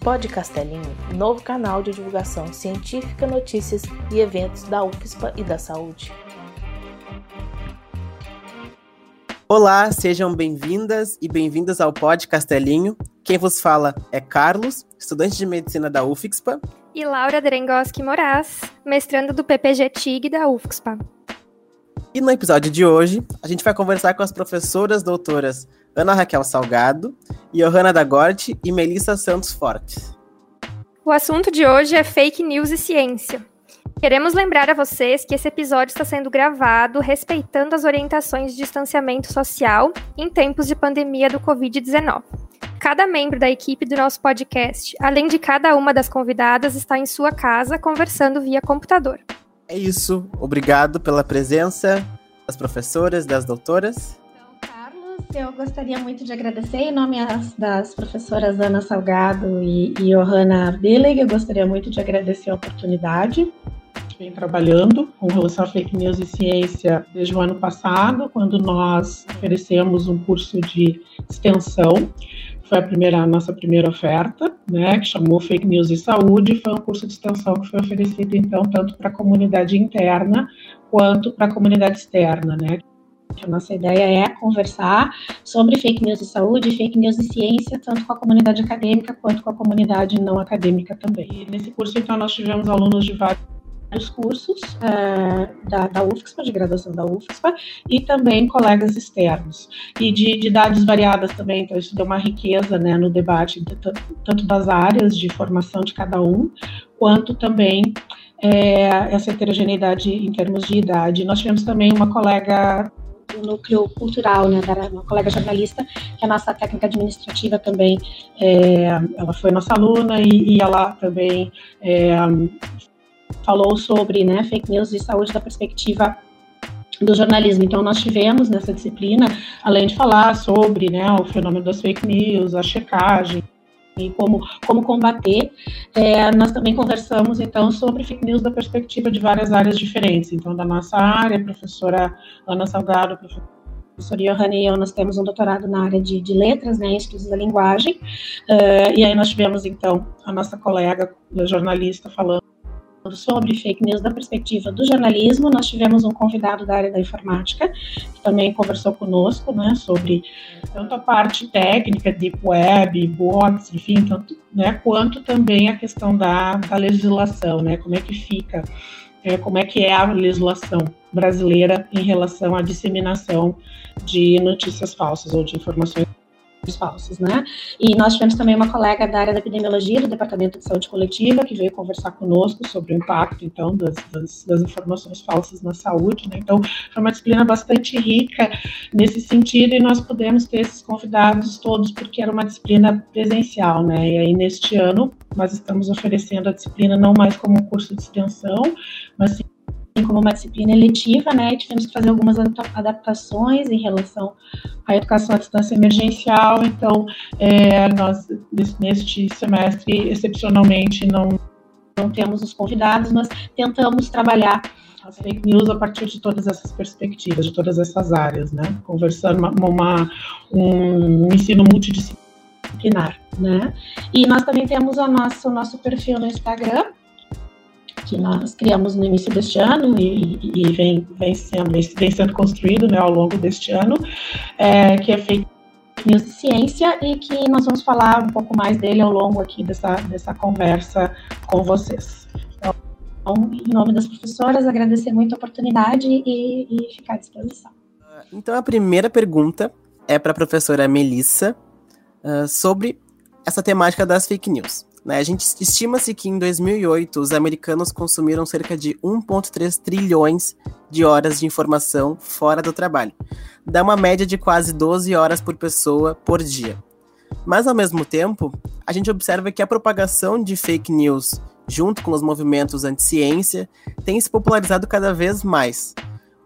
Pod Castelinho, novo canal de divulgação científica, notícias e eventos da UFSPA e da saúde. Olá, sejam bem-vindas e bem-vindos ao Pod Castelinho. Quem vos fala é Carlos, estudante de medicina da UFSPA. E Laura Drengoski Moraes, mestranda do PPG TIG da UFSPA. E no episódio de hoje, a gente vai conversar com as professoras doutoras Ana Raquel Salgado, Johanna Dagorte e Melissa Santos Fortes. O assunto de hoje é fake news e ciência. Queremos lembrar a vocês que esse episódio está sendo gravado respeitando as orientações de distanciamento social em tempos de pandemia do Covid-19. Cada membro da equipe do nosso podcast, além de cada uma das convidadas, está em sua casa conversando via computador. É isso. Obrigado pela presença das professoras, das doutoras. Eu gostaria muito de agradecer em nome das professoras Ana Salgado e, Johanna Abdeleg. Eu gostaria muito de agradecer a oportunidade. Vem trabalhando com relação a fake news e ciência desde o ano passado, quando nós oferecemos um curso de extensão. Foi a primeira, a nossa primeira oferta, né, que chamou Fake News e Saúde. Foi um curso de extensão que foi oferecido, então, tanto para a comunidade interna quanto para a comunidade externa, né, a nossa ideia é conversar sobre fake news e saúde, fake news e ciência, tanto com a comunidade acadêmica quanto com a comunidade não acadêmica também. E nesse curso, então, nós tivemos alunos de vários cursos é, da, da UFSPA, de graduação da UFSPA, e também colegas externos, e de, de idades variadas também, então isso deu uma riqueza né, no debate, de, tanto das áreas de formação de cada um, quanto também é, essa heterogeneidade em termos de idade. Nós tivemos também uma colega do núcleo cultural, né, da uma colega jornalista, que é nossa técnica administrativa também, é, ela foi nossa aluna e, e ela também é, falou sobre né, fake news e saúde da perspectiva do jornalismo. Então, nós tivemos nessa disciplina, além de falar sobre né, o fenômeno das fake news, a checagem, e como, como combater. É, nós também conversamos, então, sobre fake news da perspectiva de várias áreas diferentes. Então, da nossa área, professora Ana Salgado, a professora Johanna e eu, nós temos um doutorado na área de, de letras, né, estudos da linguagem. Uh, e aí nós tivemos, então, a nossa colega jornalista falando sobre fake news da perspectiva do jornalismo. Nós tivemos um convidado da área da informática, que também conversou conosco, né, sobre tanto a parte técnica, deep web, bots, enfim, tanto, né, quanto também a questão da, da legislação, né, como é que fica, é, como é que é a legislação brasileira em relação à disseminação de notícias falsas ou de informações falsos, né? E nós tivemos também uma colega da área da epidemiologia do Departamento de Saúde Coletiva que veio conversar conosco sobre o impacto, então, das, das, das informações falsas na saúde, né? Então, foi uma disciplina bastante rica nesse sentido e nós pudemos ter esses convidados todos porque era uma disciplina presencial, né? E aí, neste ano, nós estamos oferecendo a disciplina não mais como um curso de extensão, mas sim como uma disciplina eletiva, né, e tivemos que fazer algumas adaptações em relação à educação à distância emergencial, então, é, nós, neste semestre, excepcionalmente, não, não temos os convidados, mas tentamos trabalhar as fake news a partir de todas essas perspectivas, de todas essas áreas, né, conversando uma, uma um, ensino multidisciplinar, né, e nós também temos o nosso, o nosso perfil no Instagram, que nós criamos no início deste ano e, e vem, vem, sendo, vem sendo construído né, ao longo deste ano, é, que é Fake News de Ciência e que nós vamos falar um pouco mais dele ao longo aqui dessa, dessa conversa com vocês. Então, em nome das professoras, agradecer muito a oportunidade e, e ficar à disposição. Então, a primeira pergunta é para a professora Melissa uh, sobre essa temática das fake news. Né? A gente estima-se que em 2008 os americanos consumiram cerca de 1,3 trilhões de horas de informação fora do trabalho. Dá uma média de quase 12 horas por pessoa por dia. Mas ao mesmo tempo, a gente observa que a propagação de fake news, junto com os movimentos anti-ciência, tem se popularizado cada vez mais.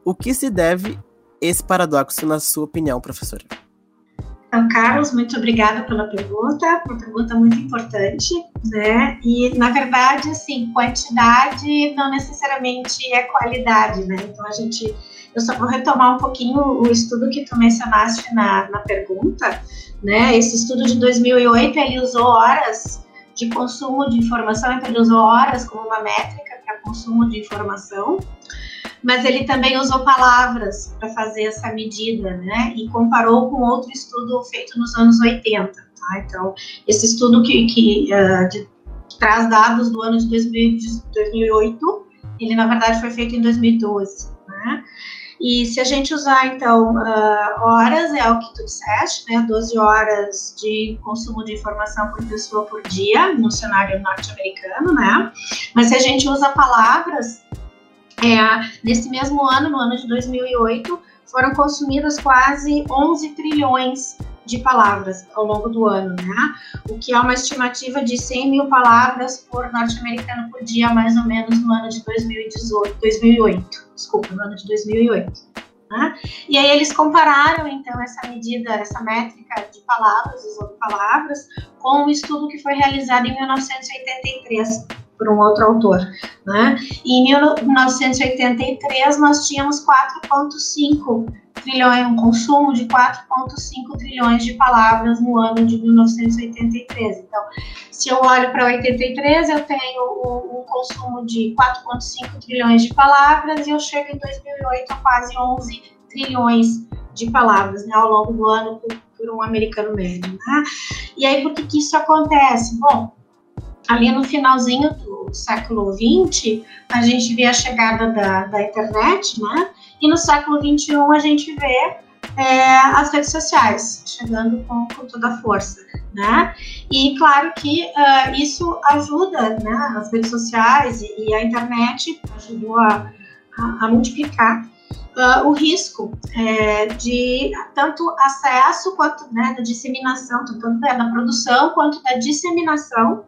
O que se deve esse paradoxo, na sua opinião, professora? Então, Carlos, muito obrigada pela pergunta, uma pergunta muito importante, né? E, na verdade, assim, quantidade não necessariamente é qualidade, né? Então, a gente, eu só vou retomar um pouquinho o estudo que tu mencionaste na, na pergunta, né? Esse estudo de 2008, ele usou horas de consumo de informação, então ele usou horas como uma métrica para consumo de informação, mas ele também usou palavras para fazer essa medida, né? E comparou com outro estudo feito nos anos 80. Tá? Então, esse estudo que, que uh, de, traz dados do ano de 2000, 2008, ele na verdade foi feito em 2012, né? E se a gente usar, então, uh, horas, é o que tu disseste, né? 12 horas de consumo de informação por pessoa por dia, no cenário norte-americano, né? Mas se a gente usa palavras, é, nesse mesmo ano, no ano de 2008, foram consumidas quase 11 trilhões de palavras ao longo do ano, né? O que é uma estimativa de 100 mil palavras por norte-americano por dia, mais ou menos no ano de 2018, 2008, desculpa, no ano de 2008. Né? E aí eles compararam então essa medida, essa métrica de palavras, usando palavras, com um estudo que foi realizado em 1983 por um outro autor. Né? E em 1983 nós tínhamos 4,5 trilhões, um consumo de 4,5 trilhões de palavras no ano de 1983. Então, se eu olho para 83, eu tenho um consumo de 4,5 trilhões de palavras e eu chego em 2008 a quase 11 trilhões de palavras né, ao longo do ano por, por um americano médio. Né? E aí, por que, que isso acontece? Bom, ali no finalzinho do século XX, a gente vê a chegada da, da internet, né? E no século XXI a gente vê é, as redes sociais chegando com, com, toda a força, né? E claro que uh, isso ajuda, né? As redes sociais e, e a internet ajudou a, a, a multiplicar uh, o risco é, de tanto acesso quanto né, da disseminação, tanto da produção quanto da disseminação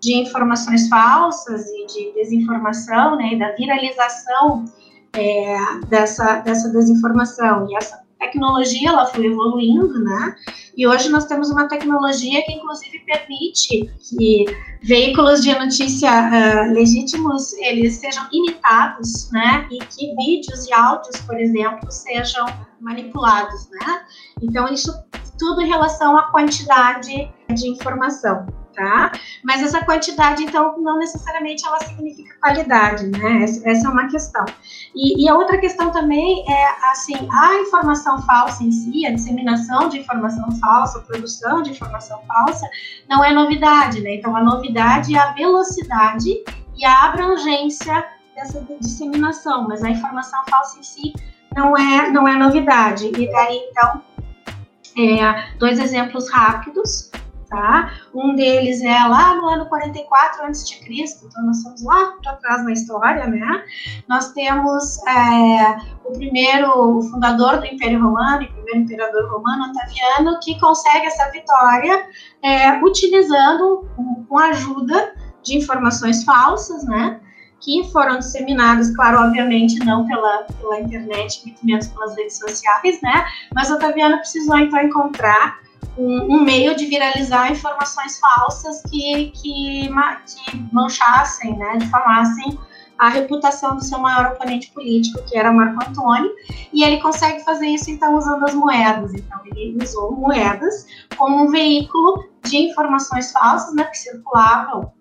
de informações falsas e de desinformação, né, e da viralização é, dessa, dessa desinformação. E essa tecnologia ela foi evoluindo, né? E hoje nós temos uma tecnologia que inclusive permite que veículos de notícia uh, legítimos eles sejam imitados, né? E que vídeos e áudios, por exemplo, sejam manipulados, né? Então isso tudo em relação à quantidade de informação tá? Mas essa quantidade, então, não necessariamente ela significa qualidade, né? Essa, essa é uma questão. E, e, a outra questão também é, assim, a informação falsa em si, a disseminação de informação falsa, a produção de informação falsa, não é novidade, né? Então, a novidade é a velocidade e a abrangência dessa disseminação, mas a informação falsa em si não é, não é novidade. E daí, então, é, dois exemplos rápidos tá? Um deles é lá no ano 44 a.C., então nós estamos lá para trás na história, né? Nós temos é, o primeiro fundador do Império Romano, o primeiro imperador romano, Otaviano, que consegue essa vitória é, utilizando, com a ajuda de informações falsas, né? que foram disseminadas, claro, obviamente não pela, pela internet, muito menos pelas redes sociais, né? Mas Otaviano precisou então encontrar um, um, meio de viralizar informações falsas que, que, que manchassem, né, difamassem a reputação do seu maior oponente político, que era Marco Antônio, e ele consegue fazer isso então usando as moedas. Então ele usou moedas como um veículo de informações falsas, né, que circulavam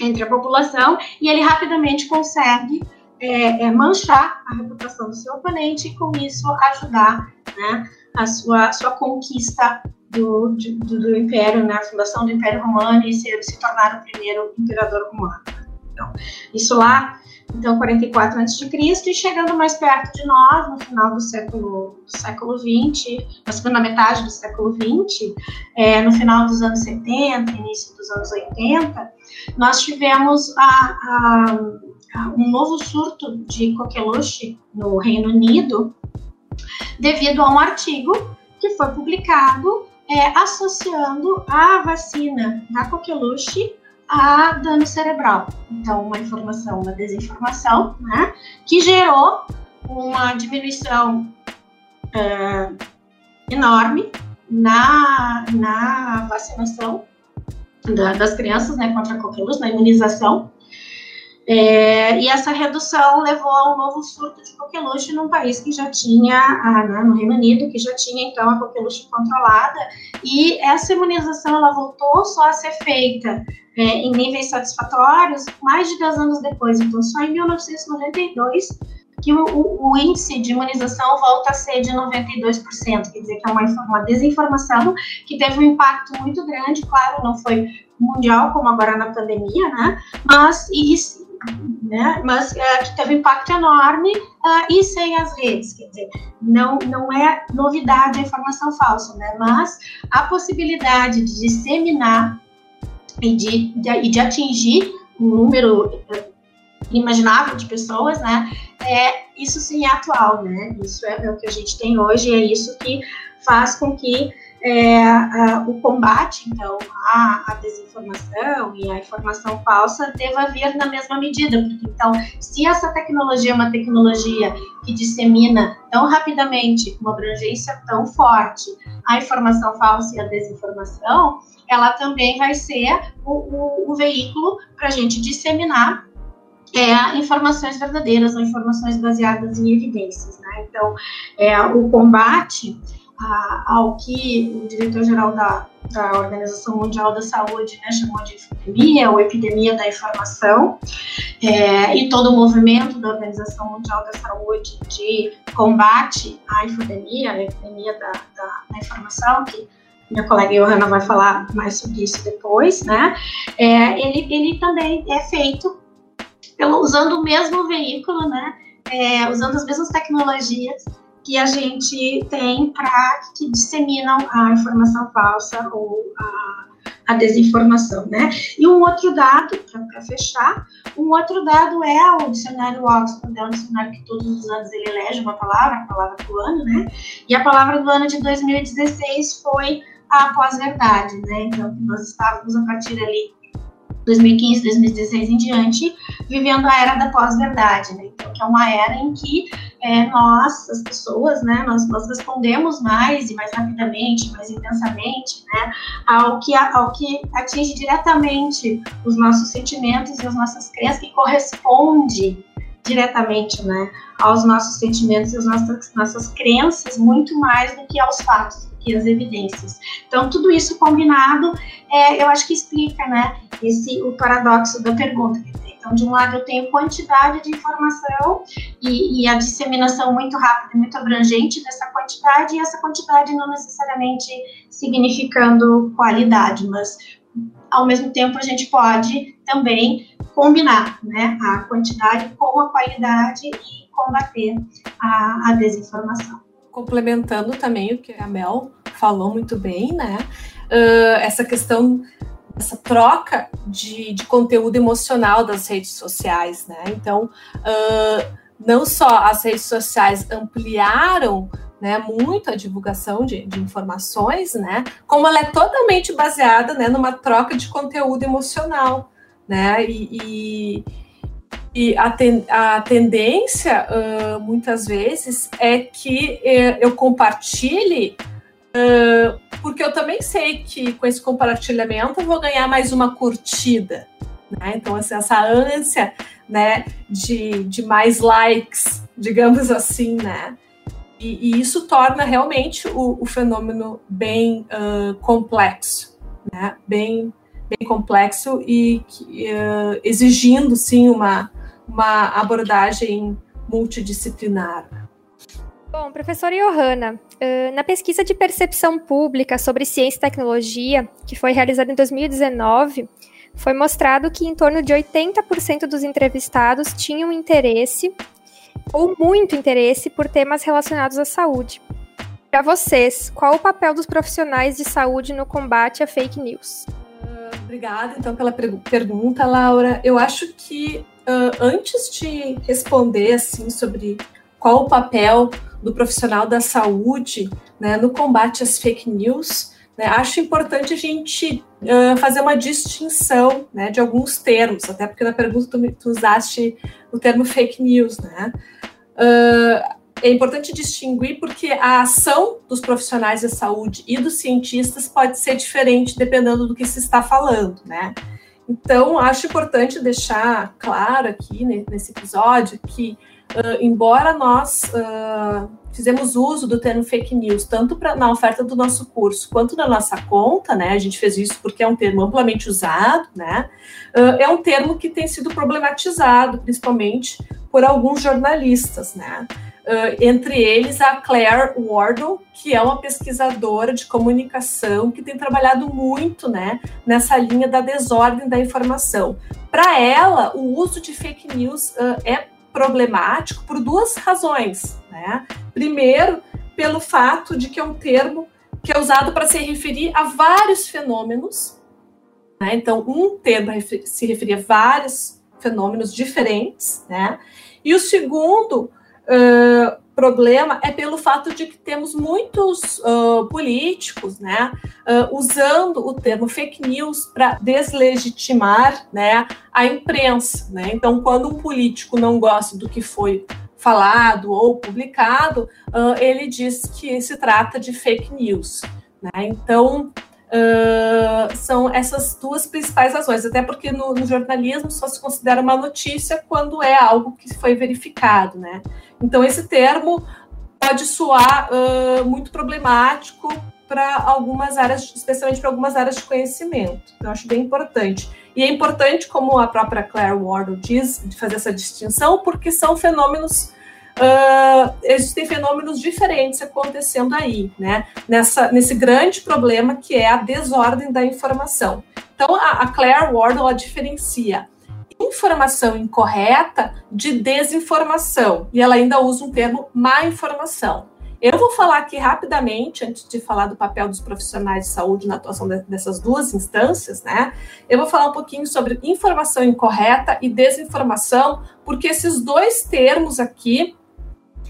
entre a população, e ele rapidamente consegue é, é, manchar a reputação do seu oponente e com isso ajudar, né, a sua, sua conquista do, do, Império, né, a fundação do Império Romano e se, se tornar o primeiro imperador romano. Então, isso lá, então, 44 a.C., e chegando mais perto de nós, no final do século, do século 20, na segunda metade do século 20, é, no final dos anos 70, início dos anos 80, nós tivemos a, a um novo surto de coqueluche no Reino Unido, devido a um artigo que foi publicado é, associando a vacina da coqueluche a dano cerebral. Então, uma informação, uma desinformação, né, que gerou uma diminuição é, enorme na, na vacinação da, das crianças né, contra a coqueluche, na imunização. É, e essa redução levou a um novo surto de coqueluche num país que já tinha, ah, né, no Reino Unido, que já tinha então a coqueluche controlada, e essa imunização ela voltou só a ser feita é, em níveis satisfatórios mais de 10 anos depois, então só em 1992 que o, o, o, índice de imunização volta a ser de 92%, quer dizer que é uma, uma desinformação que teve um impacto muito grande, claro, não foi mundial como agora na pandemia, né, mas isso, né? Mas é, que teve um impacto enorme uh, e sem as redes, quer dizer, não, não é novidade a informação falsa, né? Mas a possibilidade de disseminar e de, de, e de atingir um número uh, inimaginável de pessoas, né? É, isso sim é atual, né? Isso é, é o que a gente tem hoje, é isso que faz com que é, a, o combate, então, à, à, desinformação e à informação falsa deva vir na mesma medida, porque, então, se essa tecnologia é uma tecnologia que dissemina tão rapidamente, com uma abrangência tão forte, a informação falsa e a desinformação, ela também vai ser o, o, o veículo para a gente disseminar é, informações verdadeiras ou informações baseadas em evidências. Né? Então, é, o combate a, ao que o diretor-geral da, da Organização Mundial da Saúde né, chamou de epidemia, ou epidemia da informação, é, e todo o movimento da Organização Mundial da Saúde de combate à infodemia, a epidemia da, da, da informação, que minha colega Johanna vai falar mais sobre isso depois, né? É, ele, ele também é feito pelo, usando o mesmo veículo, né? É, usando as mesmas tecnologias que a gente tem para que disseminam a informação falsa ou a, a desinformação, né? E um outro dado, para fechar, um outro dado é o dicionário Oxford, é um dicionário que todos os anos ele elege uma palavra, a palavra do ano, né? E a palavra do ano de 2016 foi a pós-verdade, né? Então, nós estávamos a partir ali 2015, 2016 em diante, vivendo a era da pós-verdade, né? Então, que é uma era em que é, nós, as pessoas, né, nós, nós respondemos mais e mais rapidamente, mais intensamente, né, ao que, ao que atinge diretamente os nossos sentimentos e as nossas crenças, que corresponde diretamente, né, aos nossos sentimentos e às nossas, nossas crenças, muito mais do que aos fatos, que às evidências. Então, tudo isso combinado, é, eu acho que explica, né, esse, o paradoxo da pergunta, então, de um lado, eu tenho quantidade de informação e, e, a disseminação muito rápida e muito abrangente dessa quantidade, e essa quantidade não necessariamente significando qualidade, mas ao mesmo tempo a gente pode também combinar né, a quantidade com a qualidade e combater a, a desinformação. Complementando também o que a Mel falou muito bem, né? Uh, essa questão essa troca de, de conteúdo emocional das redes sociais, né? Então, uh, não só as redes sociais ampliaram né, muito a divulgação de, de, informações, né, como ela é totalmente baseada né, numa troca de conteúdo emocional, né, e, e, e a, ten, a, tendência, uh, muitas vezes, é que uh, eu compartilhe Uh, porque eu também sei que com esse compartilhamento eu vou ganhar mais uma curtida. Né? Então, assim, essa ânsia né, de, de mais likes, digamos assim, né? E, e isso torna realmente o, o fenômeno bem complexo, né? Bem, bem complexo e exigindo, sim, uma, uma abordagem multidisciplinar. Bom, professora Johanna, na pesquisa de percepção pública sobre ciência e tecnologia, que foi realizada em 2019, foi mostrado que em torno de 80% dos entrevistados tinham interesse, ou muito interesse, por temas relacionados à saúde. Para vocês, qual o papel dos profissionais de saúde no combate a fake news? Obrigada, então, pela pergunta, Laura. Eu acho que uh, antes de responder assim sobre qual o papel do profissional da saúde né, no combate às fake news, né, acho importante a gente uh, fazer uma distinção né, de alguns termos, até porque na pergunta tu, tu usaste o termo fake news, né? Uh, é importante distinguir porque a ação dos profissionais da saúde e dos cientistas pode ser diferente dependendo do que se está falando, né? Então, acho importante deixar claro aqui nesse episódio que, uh, embora nós uh, fizemos uso do termo fake news, tanto pra, na oferta do nosso curso quanto na nossa conta, né? A gente fez isso porque é um termo amplamente usado, né? Uh, é um termo que tem sido problematizado, principalmente por alguns jornalistas, né? Uh, entre eles a Claire Wardle, que é uma pesquisadora de comunicação que tem trabalhado muito né, nessa linha da desordem da informação. Para ela, o uso de fake news uh, é problemático por duas razões. Né? Primeiro, pelo fato de que é um termo que é usado para se referir a vários fenômenos. Né? Então, um termo se referia a vários fenômenos diferentes. Né? E o segundo problema é pelo fato de que temos muitos uh, políticos, né, uh, usando o termo fake news para deslegitimar, né, a imprensa, né. Então, quando um político não gosta do que foi falado ou publicado, ele diz que se trata de fake news, né. Então, Uh, são essas duas principais razões, até porque no, no, jornalismo só se considera uma notícia quando é algo que foi verificado, né? Então esse termo pode soar uh, muito problemático para algumas áreas, especialmente para algumas áreas de conhecimento. Eu acho bem importante. E é importante, como a própria Claire Wardle diz, de fazer essa distinção, porque são fenômenos uh, existem fenômenos diferentes acontecendo aí, né? Nessa, nesse grande problema que é a desordem da informação. Então, a, a Claire Wardle diferencia informação incorreta de desinformação, e ela ainda usa um termo má informação. Eu vou falar aqui rapidamente, antes de falar do papel dos profissionais de saúde na atuação de, dessas duas instâncias, né? Eu vou falar um pouquinho sobre informação incorreta e desinformação, porque esses dois termos aqui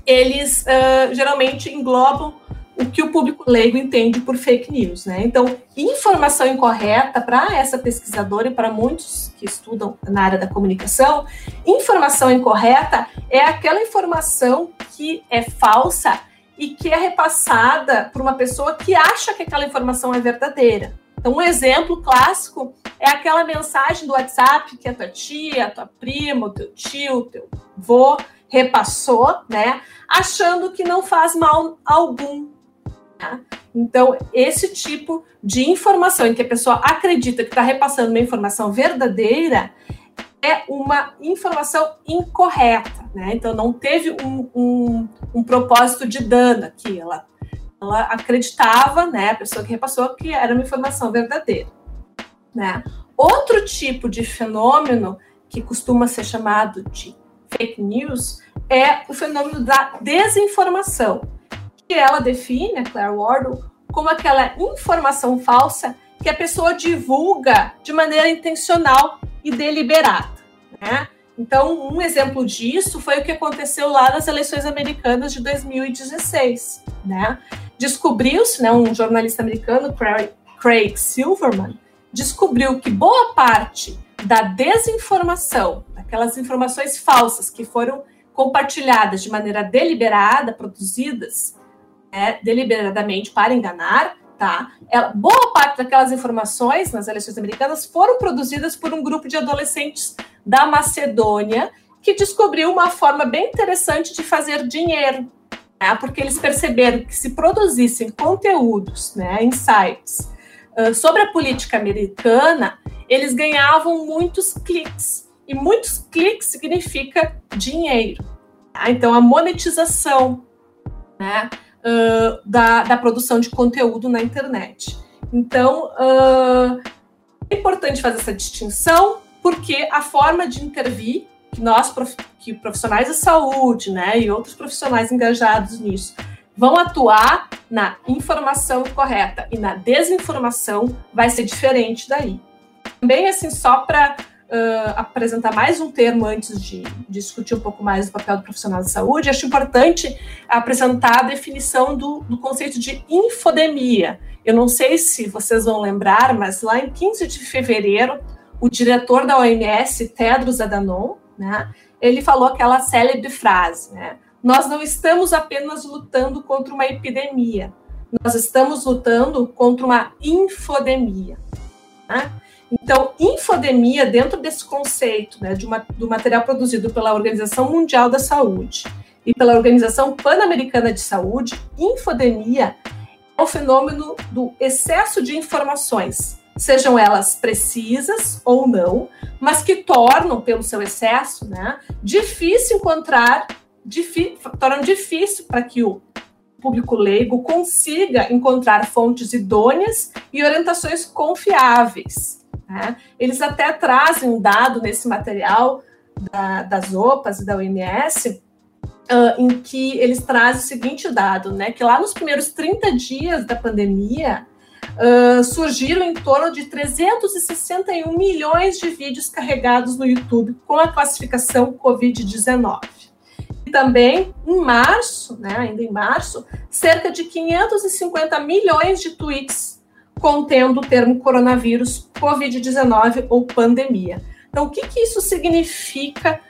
eles uh, geralmente englobam o que o público leigo entende por fake news, né? Então, informação incorreta para essa pesquisadora e para muitos que estudam na área da comunicação, informação incorreta é aquela informação que é falsa e que é repassada por uma pessoa que acha que aquela informação é verdadeira. Então, um exemplo clássico é aquela mensagem do WhatsApp que a tua tia, a tua prima, o teu tio, o teu vô repassou, né? Achando que não faz mal algum. Tá? Então, esse tipo de informação em que a pessoa acredita que está repassando uma informação verdadeira é uma informação incorreta, né? Então, não teve um, um, um propósito de dano aqui. Ela, ela acreditava, né? A pessoa que repassou que era uma informação verdadeira, né? Outro tipo de fenômeno que costuma ser chamado de fake news é o fenômeno da desinformação, que ela define, a Claire Wardle, como aquela informação falsa que a pessoa divulga de maneira intencional e deliberada. Né? Então, um exemplo disso foi o que aconteceu lá nas eleições americanas de 2016. Né? Descobriu-se, né, um jornalista americano, Craig Silverman, descobriu que boa parte da desinformação, aquelas informações falsas que foram compartilhadas de maneira deliberada, produzidas né, deliberadamente para enganar, tá? Ela, boa parte daquelas informações nas eleições americanas foram produzidas por um grupo de adolescentes da Macedônia que descobriu uma forma bem interessante de fazer dinheiro, né? porque eles perceberam que se produzissem conteúdos, né, insights uh, sobre a política americana, eles ganhavam muitos cliques e muitos cliques significa dinheiro. Tá? Então, a monetização né, uh, da, da produção de conteúdo na internet. Então, uh, é importante fazer essa distinção, porque a forma de intervir que nós, que profissionais da saúde, né, e outros profissionais engajados nisso, vão atuar na informação correta e na desinformação vai ser diferente daí. Também, assim, só para uh, apresentar mais um termo antes de, discutir um pouco mais do papel do profissional de saúde, acho importante apresentar a definição do, do conceito de infodemia. Eu não sei se vocês vão lembrar, mas lá em 15 de fevereiro, o diretor da OMS, Tedros Adhanom, né, ele falou aquela célebre frase, né, nós não estamos apenas lutando contra uma epidemia, nós estamos lutando contra uma infodemia. Né? Então, infodemia, dentro desse conceito né, de uma, do material produzido pela Organização Mundial da Saúde e pela Organização Pan-Americana de Saúde, infodemia é o fenômeno do excesso de informações, sejam elas precisas ou não, mas que tornam, pelo seu excesso, né, difícil encontrar, tornam difícil para que o público leigo consiga encontrar fontes idôneas e orientações confiáveis. Né? Eles até trazem um dado nesse material da, das OPAs e da OMS, uh, em que eles trazem o seguinte dado, né? Que lá nos primeiros 30 dias da pandemia, uh, surgiram em torno de 361 milhões de vídeos carregados no YouTube com a classificação Covid-19. E também, em março, né, ainda em março, cerca de 550 milhões de tweets contendo o termo coronavírus, Covid-19 ou pandemia. Então, o que, que isso significa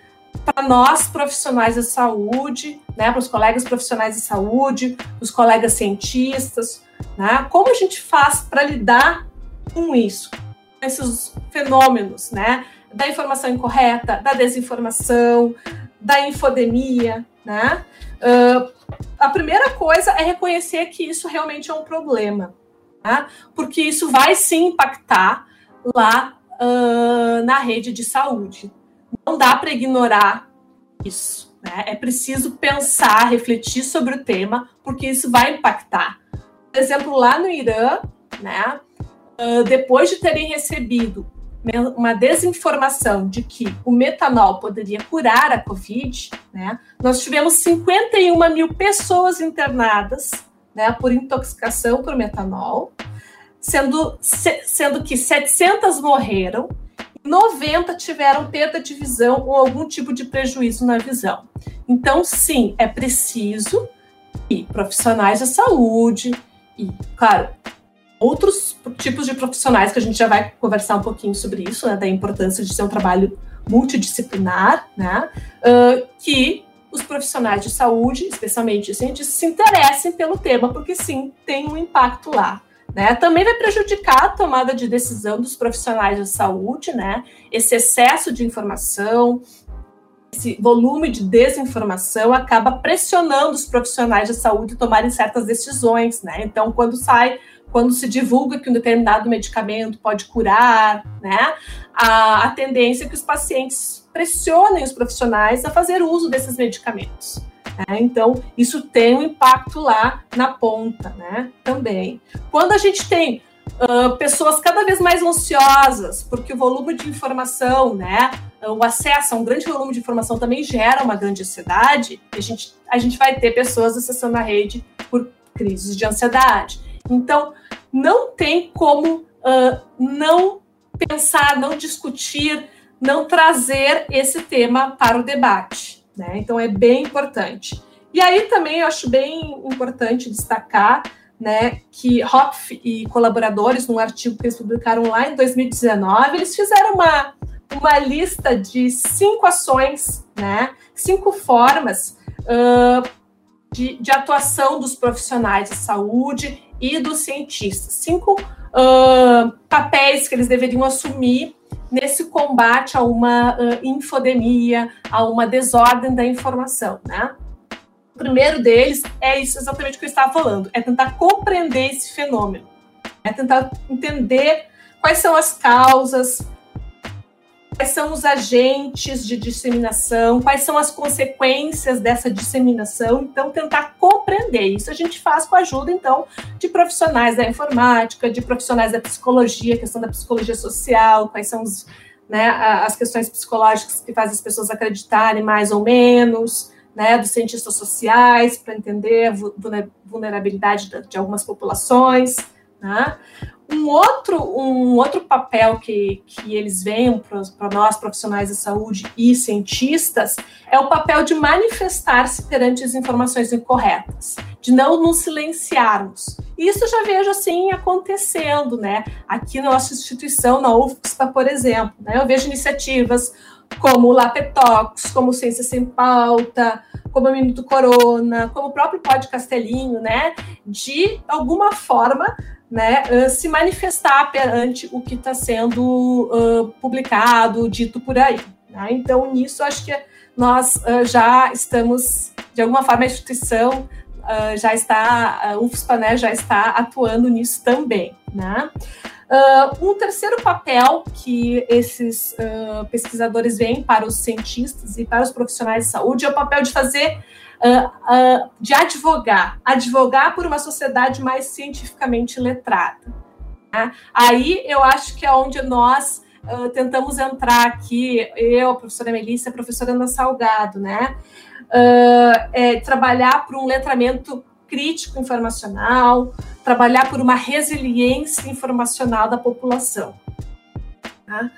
para nós profissionais da saúde, né, para os colegas profissionais de saúde, os colegas cientistas, né, como a gente faz para lidar com isso, com esses fenômenos, né, da informação incorreta, da desinformação, da infodemia, né? Uh, a primeira coisa é reconhecer que isso realmente é um problema, né? porque isso vai sim impactar lá uh, na rede de saúde. Não dá para ignorar isso. Né? É preciso pensar, refletir sobre o tema, porque isso vai impactar. Por exemplo, lá no Irã, né, uh, depois de terem recebido uma desinformação de que o metanol poderia curar a Covid, né, nós tivemos 51 mil pessoas internadas né, por intoxicação por metanol, sendo, se, sendo que 700 morreram 90 tiveram perda de visão ou algum tipo de prejuízo na visão. Então, sim, é preciso que profissionais da saúde e, claro, outros tipos de profissionais que a gente já vai conversar um pouquinho sobre isso, né, da importância de ser um trabalho multidisciplinar, né, uh, que os profissionais de saúde, especialmente os cientistas, se interessem pelo tema, porque sim, tem um impacto lá. Né? Também vai prejudicar a tomada de decisão dos profissionais de saúde, né? Esse excesso de informação, esse volume de desinformação acaba pressionando os profissionais de saúde a tomarem certas decisões, né? Então, quando sai, quando se divulga que um determinado medicamento pode curar, né? A, a tendência é que os pacientes pressionem os profissionais a fazer uso desses medicamentos. Né? Então, isso tem um impacto lá na ponta, né? Também. Quando a gente tem uh, pessoas cada vez mais ansiosas, porque o volume de informação, né? O acesso a um grande volume de informação também gera uma grande ansiedade, a gente, a gente vai ter pessoas acessando a rede por crises de ansiedade. Então, não tem como uh, não pensar, não discutir, não trazer esse tema para o debate. Né? Então é bem importante. E aí também eu acho bem importante destacar né, que Hopf e colaboradores, num artigo que eles publicaram lá em 2019, eles fizeram uma, uma lista de cinco ações, né, cinco formas uh, de, de, atuação dos profissionais de saúde e dos cientistas, cinco uh, papéis que eles deveriam assumir nesse combate a uma uh, infodemia, a uma desordem da informação, né? O primeiro deles é isso exatamente que eu estava falando, é tentar compreender esse fenômeno, é tentar entender quais são as causas, quais são os agentes de disseminação, quais são as consequências dessa disseminação, então tentar compreender. Isso a gente faz com a ajuda então de profissionais da informática, de profissionais da psicologia, questão da psicologia social, quais são os, né, as questões psicológicas que fazem as pessoas acreditarem mais ou menos, né, dos cientistas sociais para entender a vulnerabilidade de algumas populações, né? Um outro, um outro papel que, que eles veem para nós, profissionais de saúde e cientistas, é o papel de manifestar-se perante as informações incorretas, de não nos silenciarmos. Isso já vejo assim acontecendo, né? Aqui na nossa instituição, na UFSPA, por exemplo, né? eu vejo iniciativas como o Lapetox, como Ciência Sem Pauta, como o Minuto Corona, como o próprio Pod Castelinho, né, de alguma forma né, uh, se manifestar perante o que está sendo uh, publicado, dito por aí. Né? Então, nisso, acho que nós uh, já estamos, de alguma forma, a instituição já está, a UFSPA né, já está atuando nisso também. Né? um terceiro papel que esses pesquisadores veem para os cientistas e para os profissionais de saúde é o papel de fazer uh, de advogar, advogar por uma sociedade mais cientificamente letrada. Né? Aí eu acho que é onde nós uh, tentamos entrar aqui, eu, a professora Melissa, a professora Ana Salgado, né? É, trabalhar por um letramento crítico informacional, trabalhar por uma resiliência informacional da população. Tá?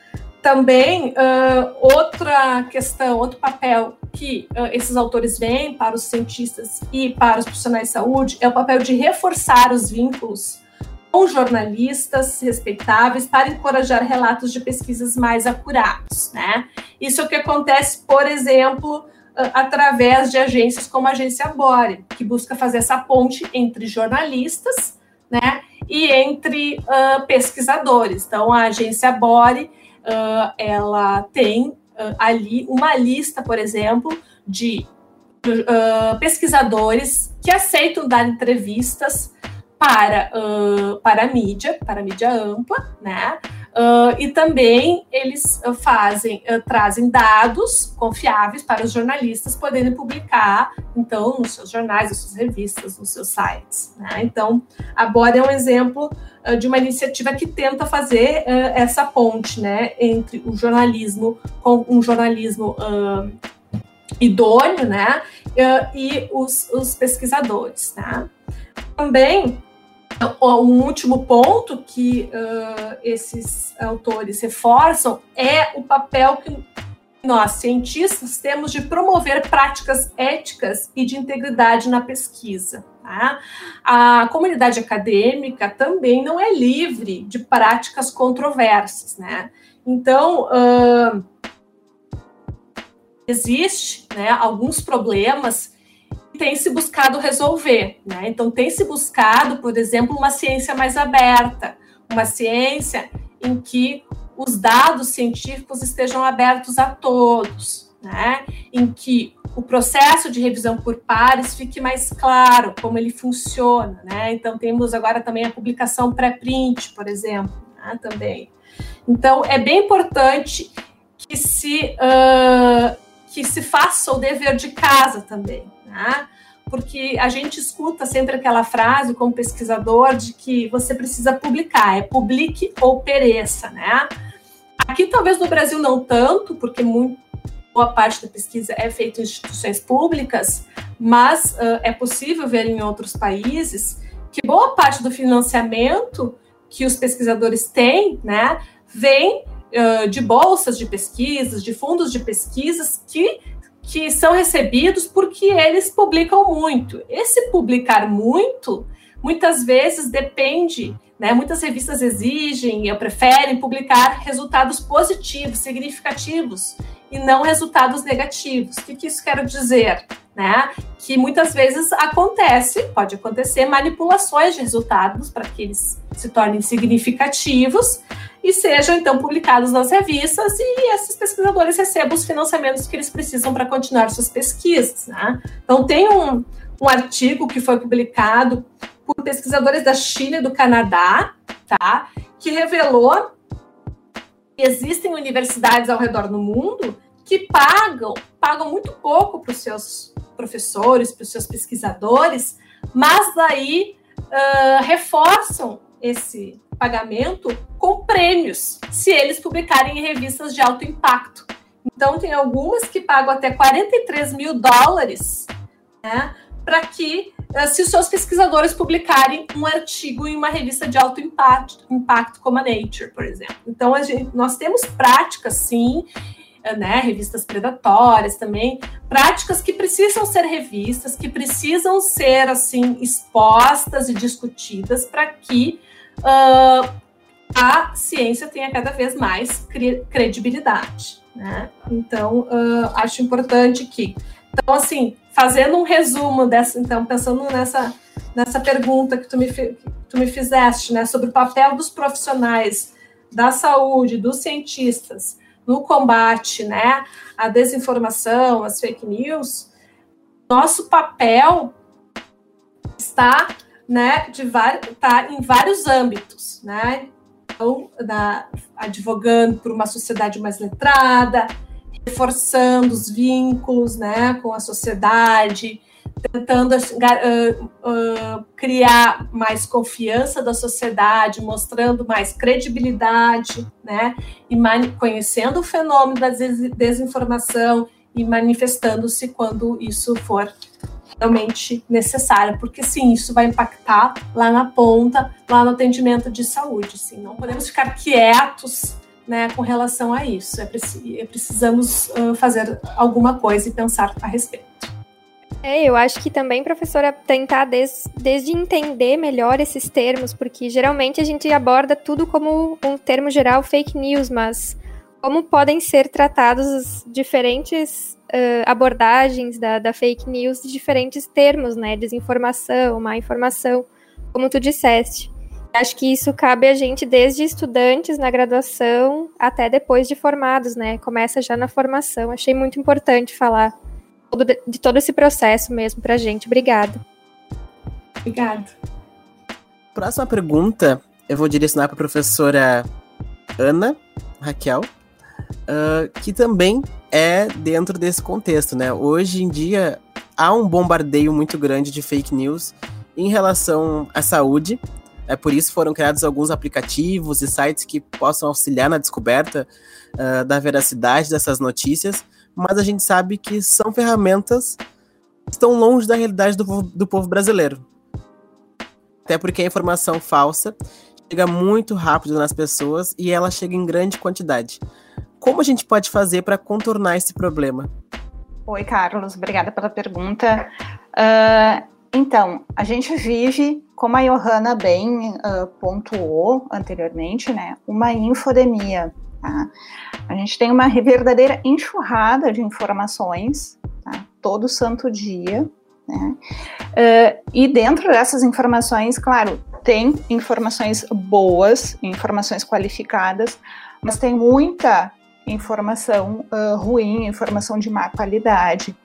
Também, uh, outra questão, outro papel que uh, esses autores veem para os cientistas e para os profissionais de saúde é o papel de reforçar os vínculos com jornalistas respeitáveis para encorajar relatos de pesquisas mais acurados, né? Isso é o que acontece, por exemplo, através de agências como a agência Bore, que busca fazer essa ponte entre jornalistas, né, e entre uh, pesquisadores. Então, a agência Bore uh, ela tem uh, ali uma lista, por exemplo, de uh, pesquisadores que aceitam dar entrevistas para, para a mídia, para a mídia ampla, né? Uh, e também eles uh, fazem, uh, trazem dados confiáveis para os jornalistas poderem publicar, então, nos seus jornais, nas suas revistas, nos seus sites. Né? Então, a Bora é um exemplo de uma iniciativa que tenta fazer essa ponte né, entre o jornalismo com um jornalismo idôneo né, e os, os pesquisadores. Né? Também um último ponto que uh, esses autores reforçam é o papel que nós, cientistas, temos de promover práticas éticas e de integridade na pesquisa. Tá? A comunidade acadêmica também não é livre de práticas controversas. Né? Então, uh, existe né, alguns problemas tem se buscado resolver. Né? Então, tem se buscado, por exemplo, uma ciência mais aberta, uma ciência em que os dados científicos estejam abertos a todos, né? em que o processo de revisão por pares fique mais claro como ele funciona. Né? Então, temos agora também a publicação pré-print, por exemplo, né? também. Então, é bem importante que se, uh, que se faça o dever de casa também né? Porque a gente escuta sempre aquela frase como pesquisador de que você precisa publicar, é publique ou pereça, né? Aqui talvez no Brasil não tanto, porque muito, boa parte da pesquisa é feita em instituições públicas, mas uh, é possível ver em outros países que boa parte do financiamento que os pesquisadores têm, né, vem uh, de bolsas de pesquisas, de fundos de pesquisas que que são recebidos porque eles publicam muito. Esse publicar muito, muitas vezes depende, né? Muitas revistas exigem preferem publicar resultados positivos, significativos, e não resultados negativos. O que, que isso quer dizer? Né? Que muitas vezes acontece, pode acontecer, manipulações de resultados para que eles se tornem significativos, e sejam então publicados nas revistas e esses pesquisadores recebam os financiamentos que eles precisam para continuar suas pesquisas. Né? Então, tem um, um artigo que foi publicado por pesquisadores da China e do Canadá, tá? que revelou existem universidades ao redor do mundo que pagam, pagam muito pouco para os seus professores, para os seus pesquisadores, mas daí uh, reforçam esse pagamento com prêmios, se eles publicarem em revistas de alto impacto. Então, tem algumas que pagam até 43 mil dólares né, para que, se os seus pesquisadores publicarem um artigo em uma revista de alto impacto, impacto como a Nature, por exemplo. Então, a gente, nós temos práticas, sim, eh, né, revistas predatórias também, práticas que precisam ser revistas, que precisam ser assim expostas e discutidas para que uh, a ciência tenha cada vez mais credibilidade. Né? Então, uh, acho importante que. Então, assim, fazendo um resumo dessa, então, pensando nessa, nessa pergunta que tu, me, tu me fizeste, né, sobre o papel dos profissionais da saúde, dos cientistas no combate, né, à desinformação, às fake news, nosso papel está, né, de tá em vários âmbitos, né? Então, da, advogando por uma sociedade mais letrada, reforçando os vínculos, né, com a sociedade, tentando uh, uh, criar mais confiança da sociedade, mostrando mais credibilidade, né, e conhecendo o fenômeno da desinformação e manifestando-se quando isso for realmente necessário, porque sim, isso vai impactar lá na ponta, lá no atendimento de saúde, sim, não podemos ficar quietos né, com relação a isso. É, é precisamos uh, fazer alguma coisa e pensar a respeito. É, eu acho que também, professora, tentar des, desde entender melhor esses termos, porque geralmente a gente aborda tudo como um termo geral fake news, mas como podem ser tratados as diferentes uh, abordagens da, da, fake news de diferentes termos, né? Desinformação, má informação, como tu disseste. Acho que isso cabe a gente desde estudantes na graduação até depois de formados, né? Começa já na formação. Achei muito importante falar de todo esse processo mesmo para a gente. Obrigada. Obrigada. Próxima pergunta eu vou direcionar para a professora Ana Raquel uh, que também é dentro desse contexto, né? Hoje em dia há um bombardeio muito grande de fake news em relação à saúde. É por isso foram criados alguns aplicativos e sites que possam auxiliar na descoberta uh, da veracidade dessas notícias, mas a gente sabe que são ferramentas que estão longe da realidade do, do povo brasileiro. Até porque a informação falsa chega muito rápido nas pessoas e ela chega em grande quantidade. Como a gente pode fazer para contornar esse problema? Oi, Carlos, obrigada pela pergunta. Uh, então, a gente vive, como a Johanna bem uh, pontuou anteriormente, né, uma infodemia. Tá? A gente tem uma verdadeira enxurrada de informações tá? todo santo dia. Né? Uh, e dentro dessas informações, claro, tem informações boas, informações qualificadas, mas tem muita informação uh, ruim, informação de má qualidade.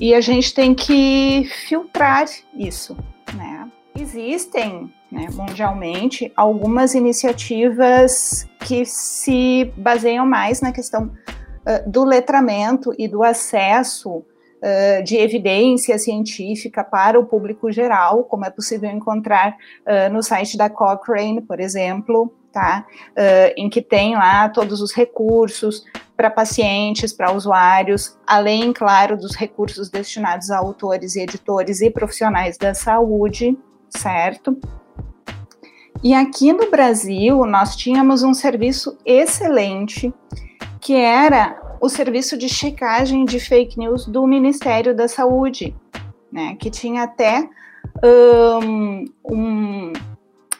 E a gente tem que filtrar isso, né? Existem, né, mundialmente, algumas iniciativas que se baseiam mais na questão uh, do letramento e do acesso uh, de evidência científica para o público geral, como é possível encontrar no site da Cochrane, por exemplo, tá? Uh, em que tem lá todos os recursos para pacientes, para usuários, além, claro, dos recursos destinados a autores e editores e profissionais da saúde, certo? E aqui no Brasil, nós tínhamos um serviço excelente, que era o serviço de checagem de fake news do Ministério da Saúde, né, que tinha até um, um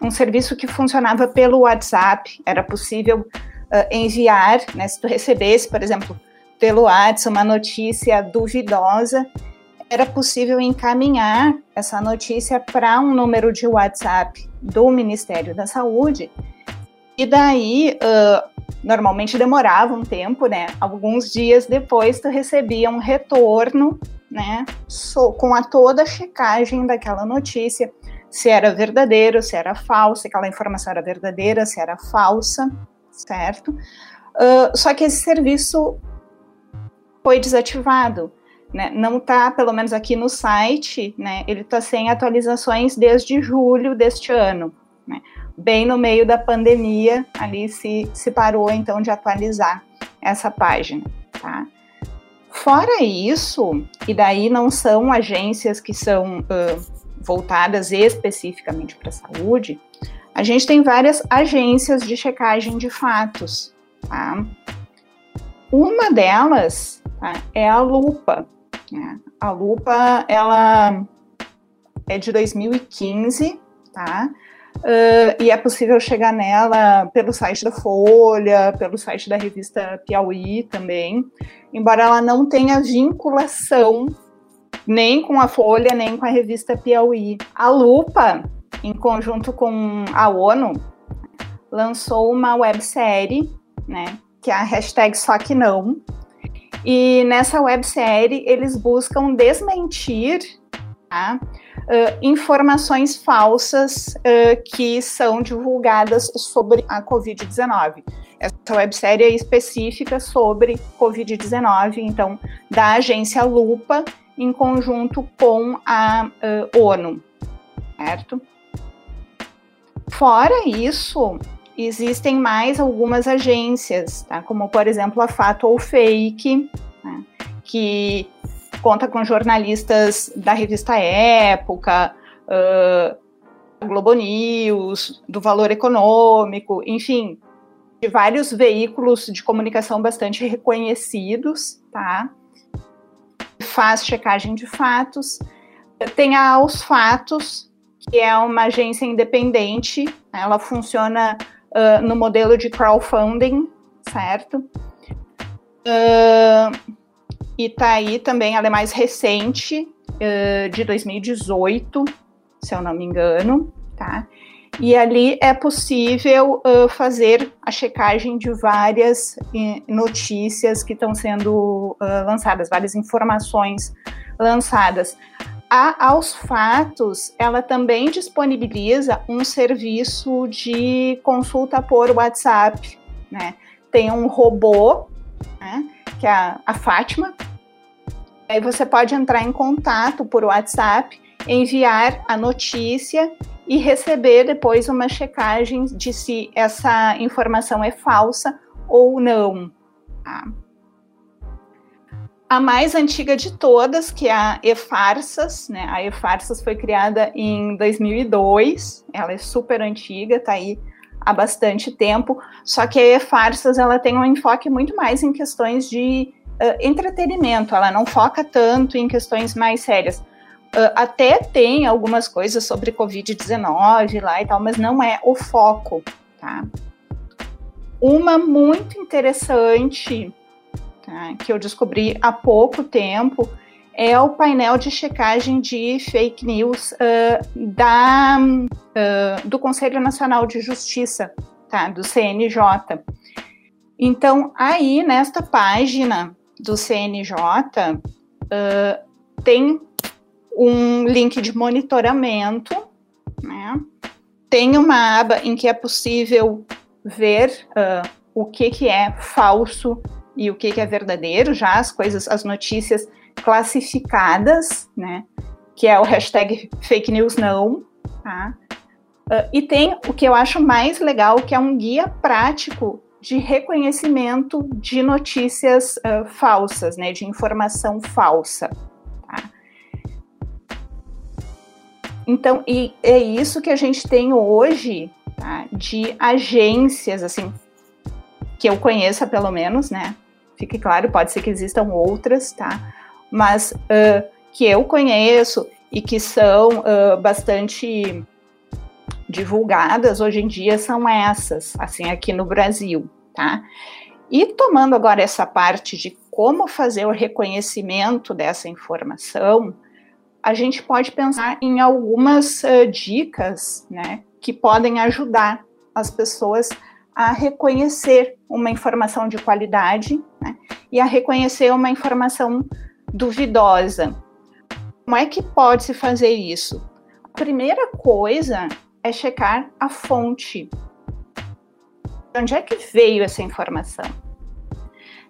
um serviço que funcionava pelo WhatsApp, era possível uh, enviar, né, se tu recebesse, por exemplo, pelo WhatsApp uma notícia duvidosa, era possível encaminhar essa notícia para um número de WhatsApp do Ministério da Saúde, e daí uh, normalmente demorava um tempo, né? Alguns dias depois tu recebia um retorno, né? So, com a toda a checagem daquela notícia, se era verdadeiro, se era falso, se aquela informação era verdadeira, se era falsa, certo? Uh, só que esse serviço foi desativado. Né? Não está, pelo menos aqui no site, né? ele está sem atualizações desde julho deste ano. Né? Bem no meio da pandemia, ali se, se parou então de atualizar essa página. Tá? Fora isso, e daí não são agências que são uh, voltadas especificamente para a saúde, a gente tem várias agências de checagem de fatos. Tá? Uma delas tá, é a Lupa. Né? A Lupa, ela é de 2015, tá? Uh, e é possível chegar nela pelo site da Folha, pelo site da revista Piauí também, embora ela não tenha vinculação nem com a Folha, nem com a revista Piauí. A Lupa, em conjunto com a ONU, lançou uma websérie, né, que é a hashtag Só Que Não. E nessa websérie eles buscam desmentir tá, uh, informações falsas uh, que são divulgadas sobre a Covid-19. Essa websérie é específica sobre Covid-19, então, da agência Lupa, em conjunto com a uh, ONU, certo? Fora isso, existem mais algumas agências, tá? como por exemplo a Fato ou Fake, né? que conta com jornalistas da revista Época, uh, Globo News, do Valor Econômico, enfim, de vários veículos de comunicação bastante reconhecidos, tá? Faz checagem de fatos. Tem a Aos Fatos, que é uma agência independente, né? ela funciona uh, no modelo de crowdfunding, certo? Uh, e tá aí também, ela é mais recente, uh, de 2018, se eu não me engano, tá? E ali é possível uh, fazer a checagem de várias notícias que estão sendo uh, lançadas, várias informações lançadas. A Aos Fatos, ela também disponibiliza um serviço de consulta por WhatsApp, né? Tem um robô, né? Que é a, a Fátima. Aí você pode entrar em contato por WhatsApp, enviar a notícia e receber depois uma checagem de se essa informação é falsa ou não. Tá? A mais antiga de todas, que é a E-Farsas, né? A E-Farsas foi criada em 2002, ela é super antiga, tá aí há bastante tempo, só que a E-Farsas, ela tem um enfoque muito mais em questões de uh, entretenimento, ela não foca tanto em questões mais sérias. Uh, até tem algumas coisas sobre Covid-19 lá e tal, mas não é o foco, tá? Uma muito interessante, tá, que eu descobri há pouco tempo, é o painel de checagem de fake news uh, da, uh, do Conselho Nacional de Justiça, tá, do CNJ. Então, aí, nesta página do CNJ, uh, tem um link de monitoramento, né? tem uma aba em que é possível ver o que, que é falso e o que, que é verdadeiro, já as coisas, as notícias classificadas, né? Que é o hashtag fake news não, tá? Uh, e tem o que eu acho mais legal, que é um guia prático de reconhecimento de notícias uh, falsas, né? De informação falsa. Tá? Então, e é isso que a gente tem hoje, tá? De agências, assim, que eu conheça pelo menos, né? Fique claro, pode ser que existam outras, tá? Mas uh, que eu conheço e que são uh, bastante divulgadas hoje em dia são essas, assim, aqui no Brasil, tá? E tomando agora essa parte de como fazer o reconhecimento dessa informação, a gente pode pensar em algumas uh, dicas, né, que podem ajudar as pessoas a reconhecer uma informação de qualidade né, e a reconhecer uma informação duvidosa. Como é que pode se fazer isso? A primeira coisa é checar a fonte. De onde é que veio essa informação?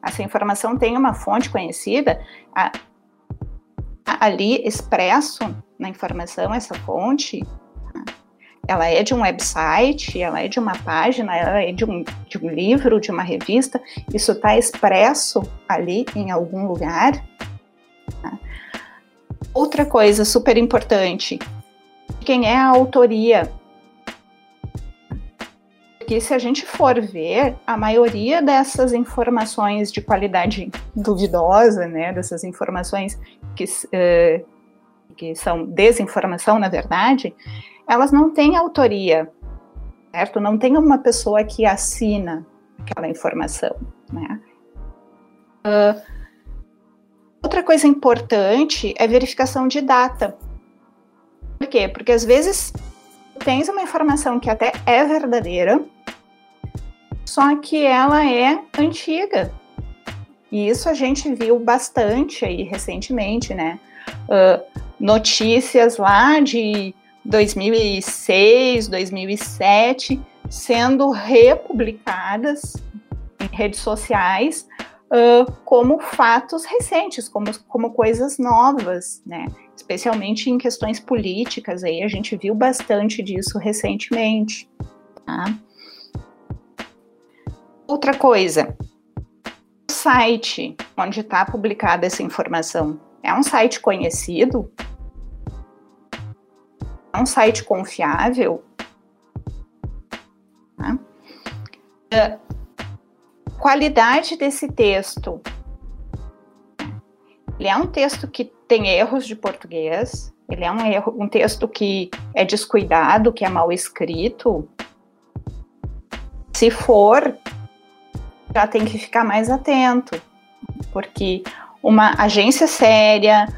Essa informação tem uma fonte conhecida, a, a, ali expresso na informação essa fonte, ela é de um website, ela é de uma página, ela é de um, de um livro, de uma revista, isso está expresso ali em algum lugar. Outra coisa super importante, quem é a autoria? Porque se a gente for ver, a maioria dessas informações de qualidade duvidosa, né, dessas informações que, uh, que são desinformação, na verdade, elas não têm autoria, certo? Não tem uma pessoa que assina aquela informação, né? Uh, Outra coisa importante é verificação de data. Por quê? Porque às vezes tens uma informação que até é verdadeira, só que ela é antiga. E isso a gente viu bastante aí recentemente, né? Uh, notícias lá de 2006, 2007 sendo republicadas em redes sociais como fatos recentes, como, como coisas novas, né? Especialmente em questões políticas, aí a gente viu bastante disso recentemente. Tá? Outra coisa, o site onde está publicada essa informação é um site conhecido? É um site confiável? Tá? Uh, qualidade desse texto. Ele é um texto que tem erros de português, ele é um, erro, um texto que é descuidado, que é mal escrito. Se for, já tem que ficar mais atento, porque uma agência séria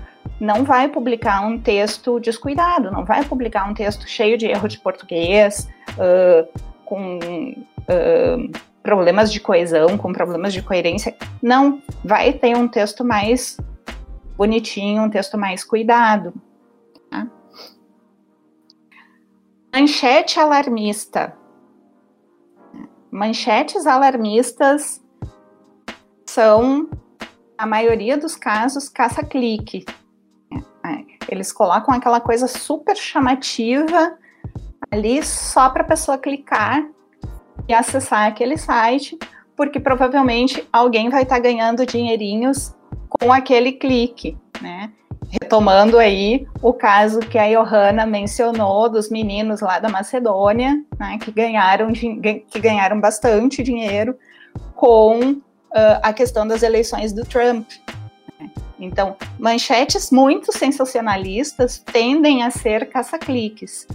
não vai publicar um texto descuidado, não vai publicar um texto cheio de erro de português, uh, com uh, problemas de coesão, com problemas de coerência. Não, vai ter um texto mais bonitinho, um texto mais cuidado. Tá? Manchete alarmista. Manchetes alarmistas são, a maioria dos casos, caça-clique. Eles colocam aquela coisa super chamativa ali só para a pessoa clicar e acessar aquele site, porque provavelmente alguém vai estar tá ganhando dinheirinhos com aquele clique, né? Retomando aí o caso que a Johanna mencionou dos meninos lá da Macedônia, né, que ganharam que ganharam bastante dinheiro com uh, a questão das eleições do Trump. Né? Então, manchetes muito sensacionalistas tendem a ser caça-cliques.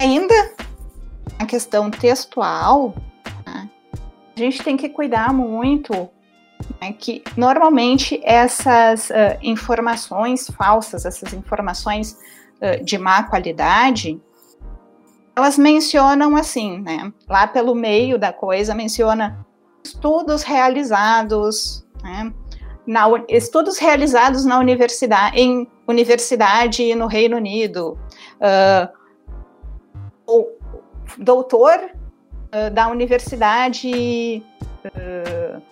Ainda a questão textual, né, a gente tem que cuidar muito né, que normalmente essas uh, informações falsas, essas informações uh, de má qualidade, elas mencionam assim, né? Lá pelo meio da coisa menciona estudos realizados, né, na, estudos realizados na universidade, em universidade no Reino Unido, uh, ou doutor uh, da universidade uh,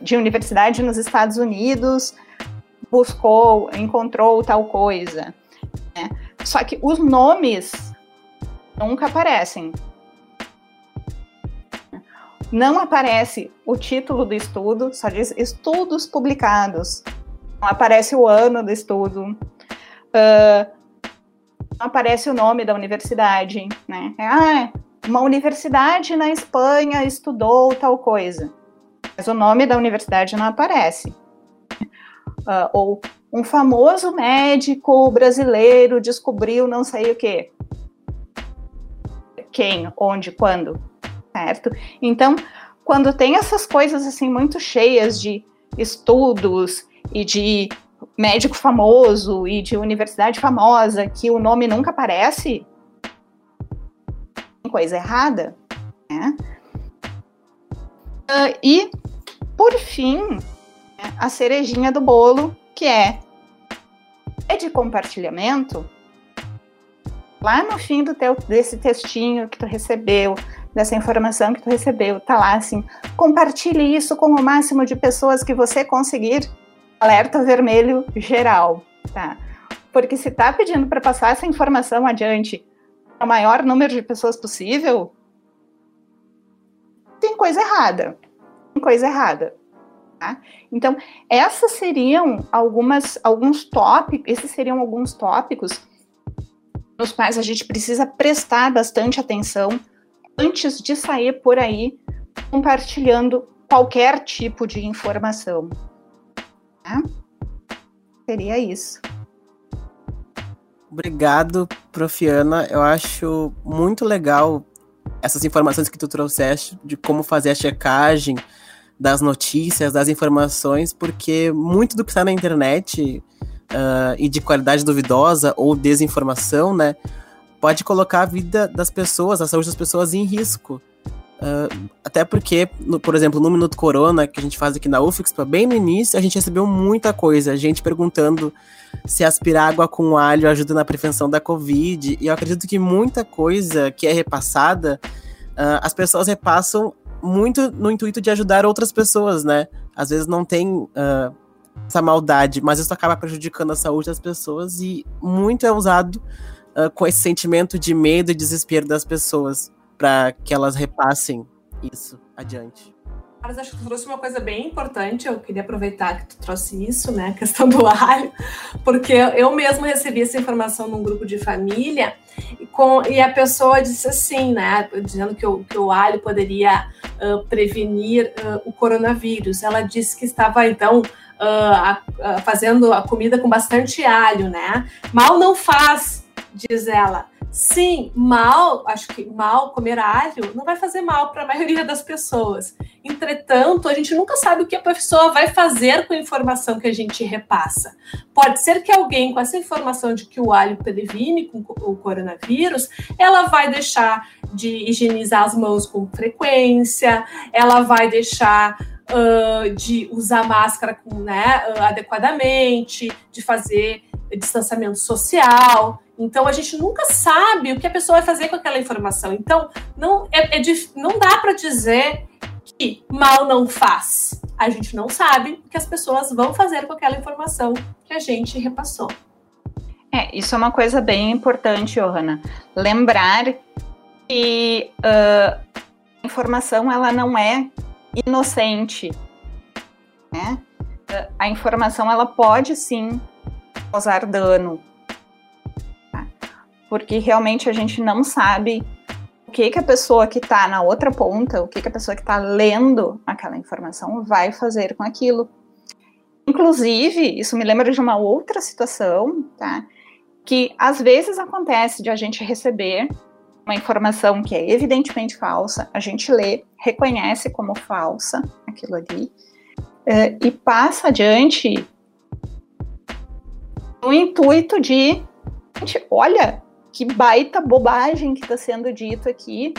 de universidade nos Estados Unidos buscou, encontrou tal coisa. Né? Só que os nomes nunca aparecem. Não aparece o título do estudo, só diz estudos publicados. Não aparece o ano do estudo. Uh, aparece o nome da universidade, né? Ah, uma universidade na Espanha estudou tal coisa, mas o nome da universidade não aparece. Uh, ou um famoso médico brasileiro descobriu não sei o quê. Quem, onde, quando, certo? Então, quando tem essas coisas assim muito cheias de estudos e de médico famoso e de universidade famosa que o nome nunca aparece, tem coisa errada, né? Uh, e, por fim, né, a cerejinha do bolo, que é, é de compartilhamento, lá no fim do teu, desse textinho que tu recebeu, dessa informação que tu recebeu, tá lá assim, compartilhe isso com o máximo de pessoas que você conseguir alerta vermelho geral, tá? Porque se tá pedindo para passar essa informação adiante ao maior número de pessoas possível, tem coisa errada. Tem coisa errada. Tá? Então, essas seriam algumas, alguns tópicos, esses seriam alguns tópicos nos quais a gente precisa prestar bastante atenção antes de sair por aí compartilhando qualquer tipo de informação. Né? Seria isso. Obrigado, Profiana. Eu acho muito legal essas informações que tu trouxeste de como fazer a checagem das notícias, das informações, porque muito do que está na internet uh, e de qualidade duvidosa ou desinformação, né, pode colocar a vida das pessoas, a saúde das pessoas em risco. Uh, até porque, no, por exemplo, no Minuto Corona, que a gente faz aqui na UFIXPA, bem no início a gente recebeu muita coisa, gente perguntando se aspirar água com alho ajuda na prevenção da Covid, e eu acredito que muita coisa que é repassada, uh, as pessoas repassam muito no intuito de ajudar outras pessoas, né? Às vezes não tem uh, essa maldade, mas isso acaba prejudicando a saúde das pessoas e muito é usado com esse sentimento de medo e desespero das pessoas para que elas repassem isso adiante. Mas acho que tu trouxe uma coisa bem importante, eu queria aproveitar que tu trouxe isso, né, a questão do alho, porque eu mesmo recebi essa informação num grupo de família e, com, e a pessoa disse assim, né, dizendo que o, que o alho poderia uh, prevenir uh, o coronavírus. Ela disse que estava, então, uh, fazendo a comida com bastante alho, né, mal não faz, diz ela. Sim, mal, acho que mal comer alho não vai fazer mal para a maioria das pessoas. Entretanto, a gente nunca sabe o que a pessoa vai fazer com a informação que a gente repassa. Pode ser que alguém com essa informação de que o alho previne com o coronavírus, ela vai deixar de higienizar as mãos com frequência, ela vai deixar uh, de usar máscara com, né, uh, adequadamente, de fazer distanciamento social. Então a gente nunca sabe o que a pessoa vai fazer com aquela informação. Então não é, é não dá para dizer que mal não faz. A gente não sabe o que as pessoas vão fazer com aquela informação que a gente repassou. É, isso é uma coisa bem importante, Johanna. Lembrar que uh, a informação ela não é inocente, né? A informação ela pode sim causar dano? Porque realmente a gente não sabe o que que a pessoa que está na outra ponta, o que que a pessoa que está lendo aquela informação vai fazer com aquilo. Inclusive, isso me lembra de uma outra situação, tá? Que às vezes acontece de a gente receber uma informação que é evidentemente falsa, a gente lê, reconhece como falsa aquilo ali, uh, e passa adiante no intuito de, gente, olha que baita bobagem que está sendo dito aqui.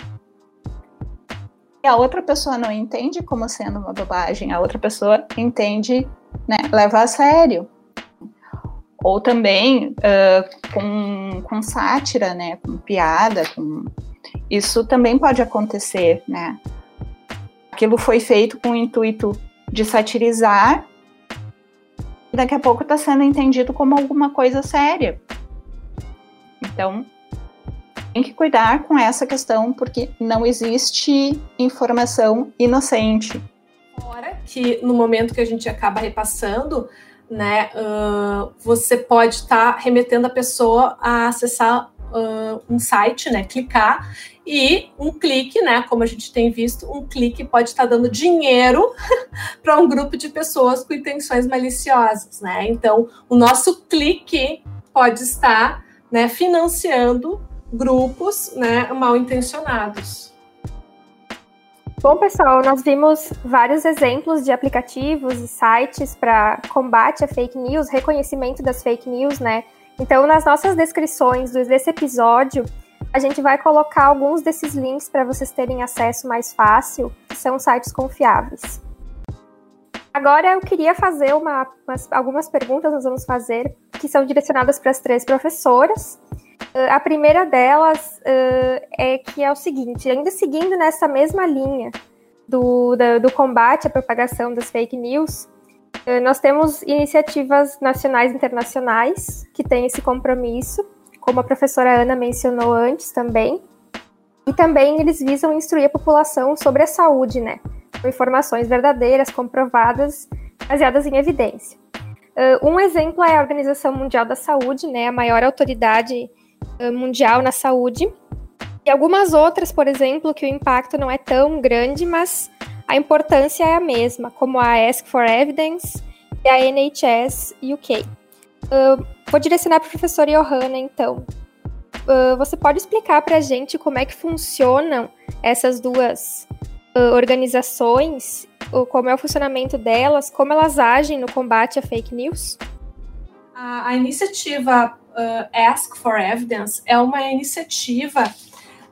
E a outra pessoa não entende como sendo uma bobagem, a outra pessoa entende, né, leva a sério ou também uh, com, com sátira, né, com piada, com... isso também pode acontecer, né? Aquilo foi feito com o intuito de satirizar e daqui a pouco está sendo entendido como alguma coisa séria. Então, tem que cuidar com essa questão, porque não existe informação inocente. Fora que no momento que a gente acaba repassando, né, uh, você pode estar tá remetendo a pessoa a acessar uh, um site, né, clicar e um clique, né, como a gente tem visto, um clique pode estar tá dando dinheiro para um grupo de pessoas com intenções maliciosas, né? Então, o nosso clique pode estar, né, financiando grupos, né, mal intencionados. Bom, pessoal, nós vimos vários exemplos de aplicativos e sites para combate a fake news, reconhecimento das fake news, né? Então, nas nossas descrições desse episódio, a gente vai colocar alguns desses links para vocês terem acesso mais fácil, que são sites confiáveis. Agora eu queria fazer uma, umas, algumas perguntas, nós vamos fazer, que são direcionadas para as três professoras. Uh, a primeira delas uh, é que é o seguinte, ainda seguindo nessa mesma linha do, do combate à propagação das fake news, uh, nós temos iniciativas nacionais e internacionais que têm esse compromisso, como a professora Ana mencionou antes também, e também eles visam instruir a população sobre a saúde, né? Com informações verdadeiras, comprovadas, baseadas em evidência. um exemplo é a Organização Mundial da Saúde, né? A maior autoridade eh, mundial na saúde. E algumas outras, por exemplo, que o impacto não é tão grande, mas a importância é a mesma, como a Ask for Evidence e a NHS UK. Uh, vou direcionar para a professora Johanna, então. Uh, você pode explicar para a gente como é que funcionam essas duas uh, organizações como é o funcionamento delas, como elas agem no combate a fake news? A, a iniciativa uh, Ask for Evidence é uma iniciativa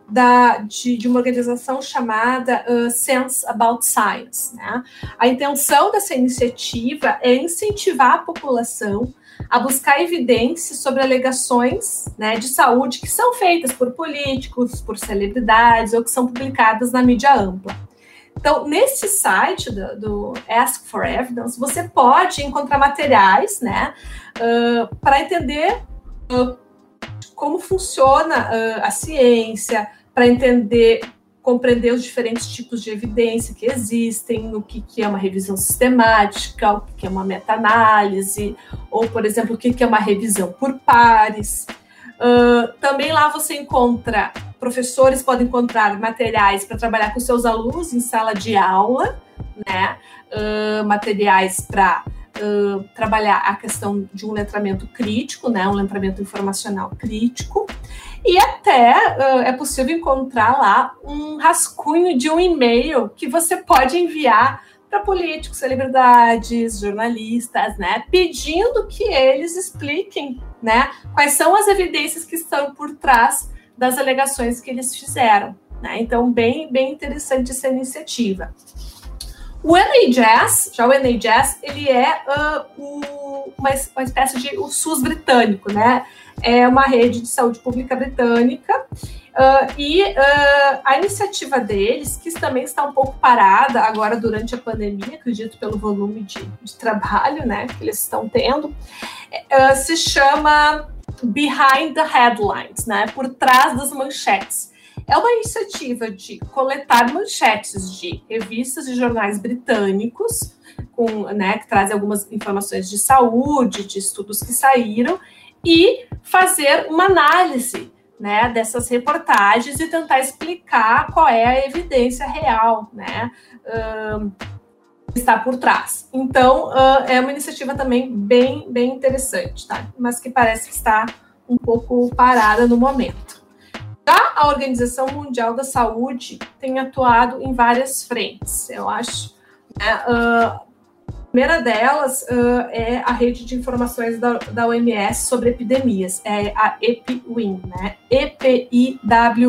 da, de, de, uma organização chamada uh, Sense About Science. Né? A intenção dessa iniciativa é incentivar a população a buscar evidências sobre alegações né, de saúde que são feitas por políticos, por celebridades ou que são publicadas na mídia ampla. Então, nesse site do, do Ask for Evidence, você pode encontrar materiais né, uh, para entender uh, como funciona uh, a ciência, para entender compreender os diferentes tipos de evidência que existem, o que, que é uma revisão sistemática, o que, é uma meta-análise, ou, por exemplo, o que, que é uma revisão por pares. Uh, também lá você encontra, professores podem encontrar materiais para trabalhar com seus alunos em sala de aula, né? Uh, materiais para uh, trabalhar a questão de um letramento crítico, né? Um letramento informacional crítico. E até uh, é possível encontrar lá um rascunho de um e-mail que você pode enviar para políticos, celebridades, jornalistas, né, pedindo que eles expliquem, né, quais são as evidências que estão por trás das alegações que eles fizeram. Né? Então, bem, bem interessante essa iniciativa. O NHS, já o NHS, ele é uh, o, uma, uma espécie de o SUS britânico, né? é uma rede de saúde pública britânica. Uh, e uh, a iniciativa deles, que também está um pouco parada agora durante a pandemia, acredito pelo volume de, de trabalho né, que eles estão tendo, uh, se chama Behind the Headlines, né, por trás das manchetes. É uma iniciativa de coletar manchetes de revistas e jornais britânicos, com, né, que trazem algumas informações de saúde, de estudos que saíram, e fazer uma análise né, dessas reportagens e tentar explicar qual é a evidência real, né, uh, que está por trás. Então, uh, é uma iniciativa também bem, bem interessante, tá? Mas que parece que está um pouco parada no momento. A Organização Mundial da Saúde tem atuado em várias frentes, eu acho. Né? Uh, primeira delas uh, é a rede de informações da, OMS sobre epidemias, é a EPWIN, né? E-P-I-W-I-N.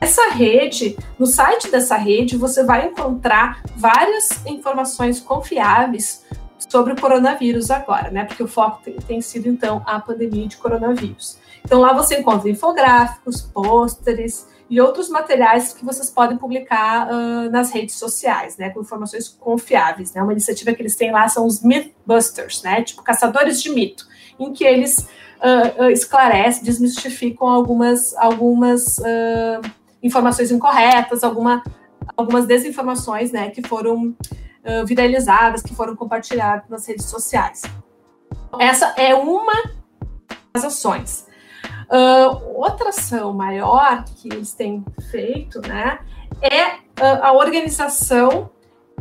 Essa rede, no site dessa rede, você vai encontrar várias informações confiáveis sobre o coronavírus agora, né? Porque o foco tem sido, então, a pandemia de coronavírus. Então, lá você encontra infográficos, pôsteres, e outros materiais que vocês podem publicar uh, nas redes sociais, né, com informações confiáveis. Né? Uma iniciativa que eles têm lá são os Mythbusters, né, tipo caçadores de mito, em que eles uh, esclarecem, desmistificam algumas, algumas informações incorretas, alguma, algumas desinformações, né, que foram viralizadas, que foram compartilhadas nas redes sociais. Essa é uma das ações. Uh, outra ação maior que eles têm feito né, é uh, a organização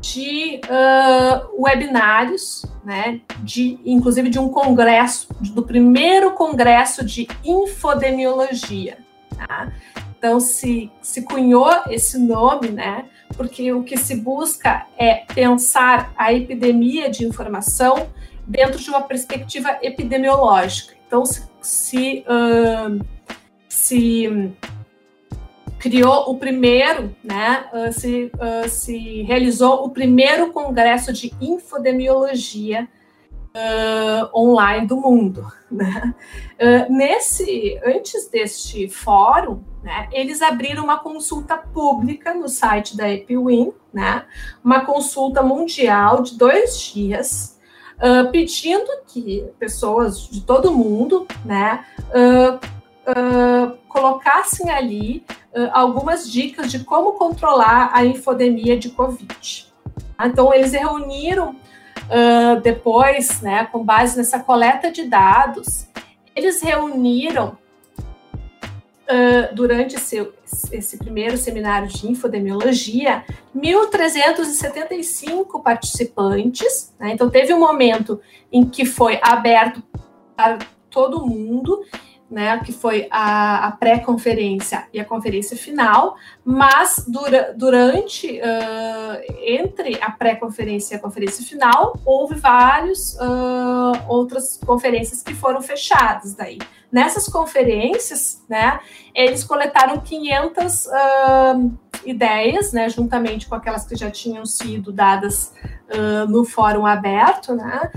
de uh, webinários, né, de, inclusive de um congresso, do primeiro congresso de infodemiologia. Tá? Então, se, se cunhou esse nome, né, porque o que se busca é pensar a epidemia de informação dentro de uma perspectiva epidemiológica. Então, se, se, uh, se criou o primeiro, né, uh, se, uh, se realizou o primeiro congresso de infodemiologia online do mundo. Né? nesse, antes deste fórum, né, eles abriram uma consulta pública no site da EpiWin, né, uma consulta mundial de dois dias, uh, pedindo que pessoas de todo mundo, né, uh, uh, colocassem ali algumas dicas de como controlar a infodemia de Covid. Então, eles reuniram depois, né, com base nessa coleta de dados, eles reuniram durante esse, esse primeiro seminário de infodemiologia, 1.375 participantes. Né? Então, teve um momento em que foi aberto para todo mundo. né, que foi a, a pré-conferência e a conferência final, mas dura, durante, uh, entre a pré-conferência e a conferência final, houve várias uh, outras conferências que foram fechadas daí. Nessas conferências, né, eles coletaram 500 uh, ideias, né, juntamente com aquelas que já tinham sido dadas no fórum aberto, né,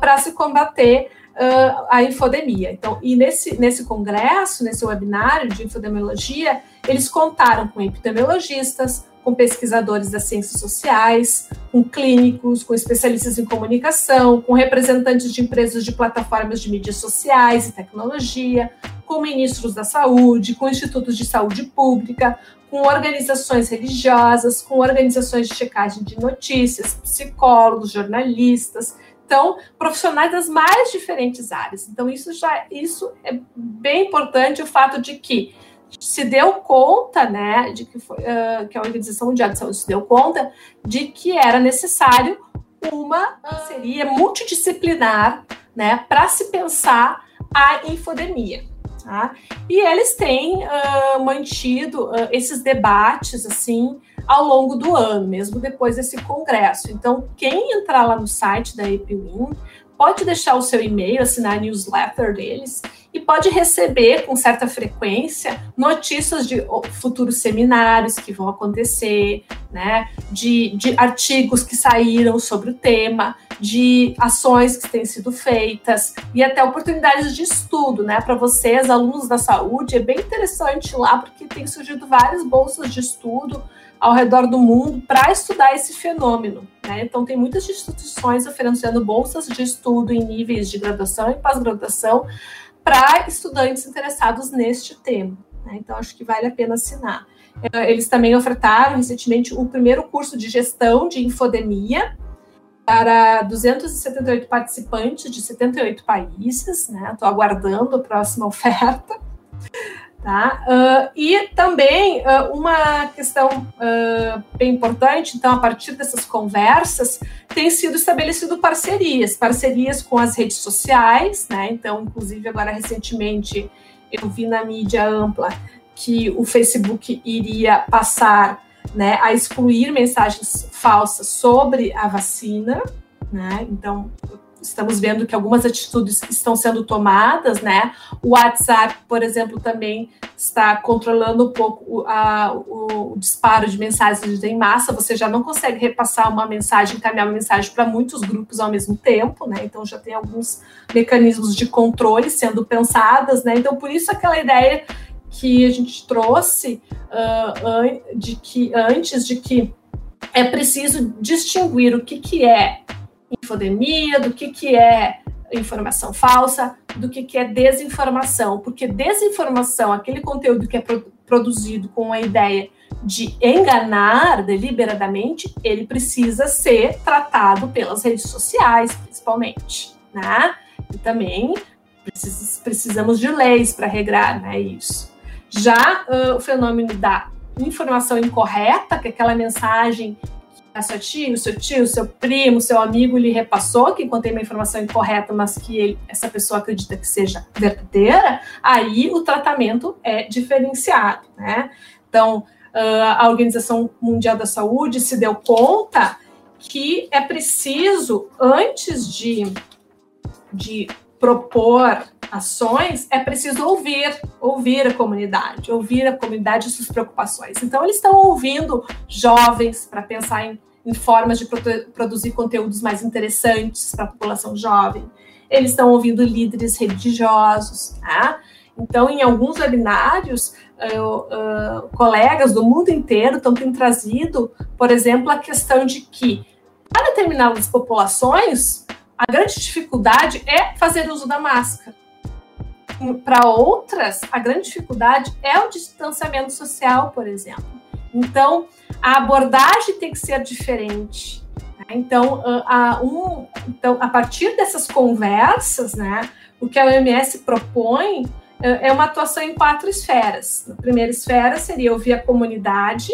para se combater uh, a infodemia. Então, e nesse, nesse congresso, nesse webinário de infodemiologia, eles contaram com epidemiologistas, com pesquisadores das ciências sociais, com clínicos, com especialistas em comunicação, com representantes de empresas de plataformas de mídias sociais e tecnologia, com ministros da saúde, com institutos de saúde pública, com organizações religiosas, com organizações de checagem de notícias, psicólogos, jornalistas, então, profissionais das mais diferentes áreas. Então, isso já isso é bem importante, o fato de que se deu conta, né, de que, foi, uh, que a Organização Mundial de Saúde se deu conta de que era necessário uma seria multidisciplinar, né, para se pensar a infodemia. Tá? E eles têm uh, mantido uh, esses debates assim ao longo do ano, mesmo depois desse congresso. Então, quem entrar lá no site da EPWIN pode deixar o seu e-mail, assinar a newsletter deles e pode receber com certa frequência notícias de futuros seminários que vão acontecer, né, de, de artigos que saíram sobre o tema, de ações que têm sido feitas e até oportunidades de estudo, né, para vocês, alunos da saúde, é bem interessante lá porque tem surgido várias bolsas de estudo ao redor do mundo para estudar esse fenômeno. Né? Então, tem muitas instituições oferecendo bolsas de estudo em níveis de graduação e pós-graduação para estudantes interessados neste tema. Né? Então, acho que vale a pena assinar. É, eles também ofertaram recentemente o primeiro curso de gestão de infodemia para 278 participantes de 78 países. Estou né? aguardando a próxima oferta. Tá? Uh, e também uh, uma questão uh, bem importante, então, a partir dessas conversas, tem sido estabelecido parcerias, parcerias com as redes sociais, né? Então, inclusive, agora recentemente eu vi na mídia ampla que o Facebook iria passar né, a excluir mensagens falsas sobre a vacina, né? Então, estamos vendo que algumas atitudes estão sendo tomadas, né? O WhatsApp, por exemplo, também está controlando um pouco o, a, o, o disparo de mensagens em massa. Você já não consegue repassar uma mensagem, encaminhar uma mensagem para muitos grupos ao mesmo tempo, né? Então já tem alguns mecanismos de controle sendo pensadas, né? Então por isso aquela ideia que a gente trouxe uh, de que antes de que é preciso distinguir o que, que é infodemia, do que, que é informação falsa, do que, que é desinformação, porque desinformação, aquele conteúdo que é pro, produzido com a ideia de enganar deliberadamente, ele precisa ser tratado pelas redes sociais, principalmente, né? E também precis, precisamos de leis para regrar, né, isso. Já uh, o fenômeno da informação incorreta, que é aquela mensagem a sua tia, o seu tio, seu primo, seu amigo lhe repassou que contém uma informação incorreta, mas que ele, essa pessoa acredita que seja verdadeira, aí o tratamento é diferenciado, né? Então, a Organização Mundial da Saúde se deu conta que é preciso, antes de, de propor ações, é preciso ouvir, ouvir a comunidade, ouvir a comunidade e suas preocupações. Então, eles estão ouvindo jovens para pensar em em formas de produzir conteúdos mais interessantes para a população jovem. Eles estão ouvindo líderes religiosos, tá? Então, em alguns webinários, uh, colegas do mundo inteiro estão tendo trazido, por exemplo, a questão de que, para determinadas populações, a grande dificuldade é fazer uso da máscara. Para outras, a grande dificuldade é o distanciamento social, por exemplo. Então, a abordagem tem que ser diferente. Né? Então, a, um, então, a partir dessas conversas, né, o que a OMS propõe é uma atuação em quatro esferas. A primeira esfera seria ouvir a comunidade,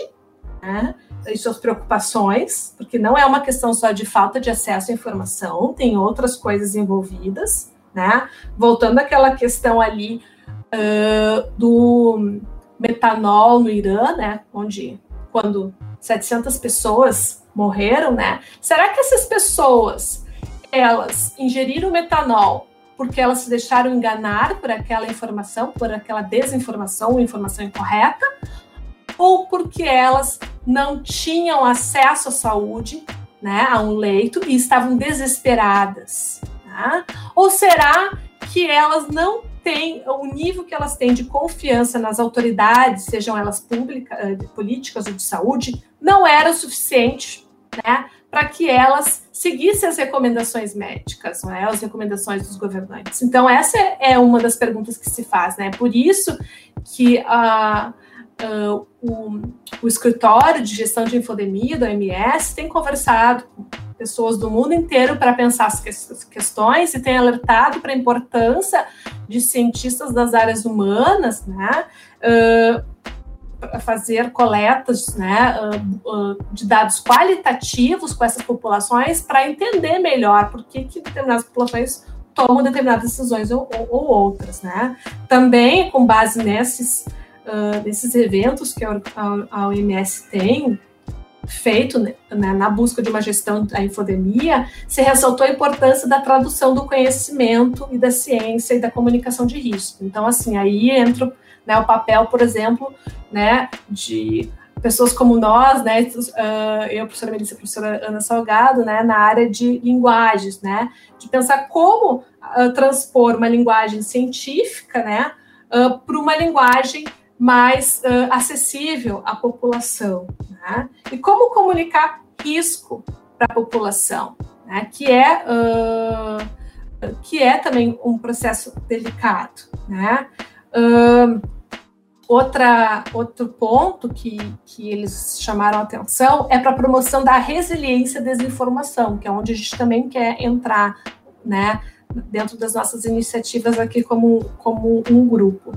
né, e suas preocupações, porque não é uma questão só de falta de acesso à informação, tem outras coisas envolvidas, né? Voltando àquela questão ali uh, do metanol no Irã, né, onde quando 700 pessoas morreram, né? Será que essas pessoas elas ingeriram metanol porque elas se deixaram enganar por aquela informação, por aquela desinformação, informação incorreta, ou porque elas não tinham acesso à saúde, né, a um leito e estavam desesperadas? Tá? Ou será que elas não têm o nível que elas têm de confiança nas autoridades, sejam elas públicas, eh, políticas ou de saúde, não era o suficiente, né, para que elas seguissem as recomendações médicas, né, as recomendações dos governantes. Então essa é uma das perguntas que se faz, né? Por isso que a Uh, o, o, escritório de gestão de infodemia da OMS tem conversado com pessoas do mundo inteiro para pensar as questões e tem alertado para a importância de cientistas das áreas humanas, né, uh, fazer coletas né, de dados qualitativos com essas populações para entender melhor por que, que determinadas populações tomam determinadas decisões ou, ou, ou outras, né? Também com base nesses desses eventos que a, OMS tem feito né, na busca de uma gestão da infodemia, se ressaltou a importância da tradução do conhecimento e da ciência e da comunicação de risco. Então, assim, aí entra né, o papel, por exemplo, né, de pessoas como nós, né, uh, eu, professora Melissa, professora Ana Salgado, né, na área de linguagens, né, de pensar como uh, transpor uma linguagem científica, né, uh, para uma linguagem mais uh, acessível à população. Né? E como comunicar risco para a população, né? que, é, uh, que é também um processo delicado. Né? Uh, outra, outro ponto que, que eles chamaram atenção é para a promoção da resiliência à desinformação, que é onde a gente também quer entrar né, dentro das nossas iniciativas aqui como, como um grupo.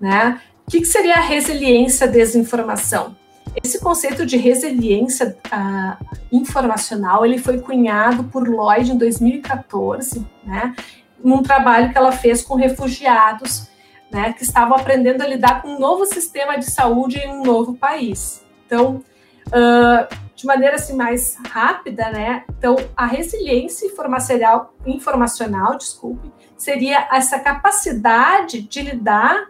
Né? O que, que seria a resiliência à desinformação? Esse conceito de resiliência uh, informacional ele foi cunhado por Lloyd em 2014, né, num trabalho que ela fez com refugiados né, que estavam aprendendo a lidar com um novo sistema de saúde em um novo país. Então, uh, de maneira assim mais rápida, né? Então, a resiliência informacional, informacional, desculpe, seria essa capacidade de lidar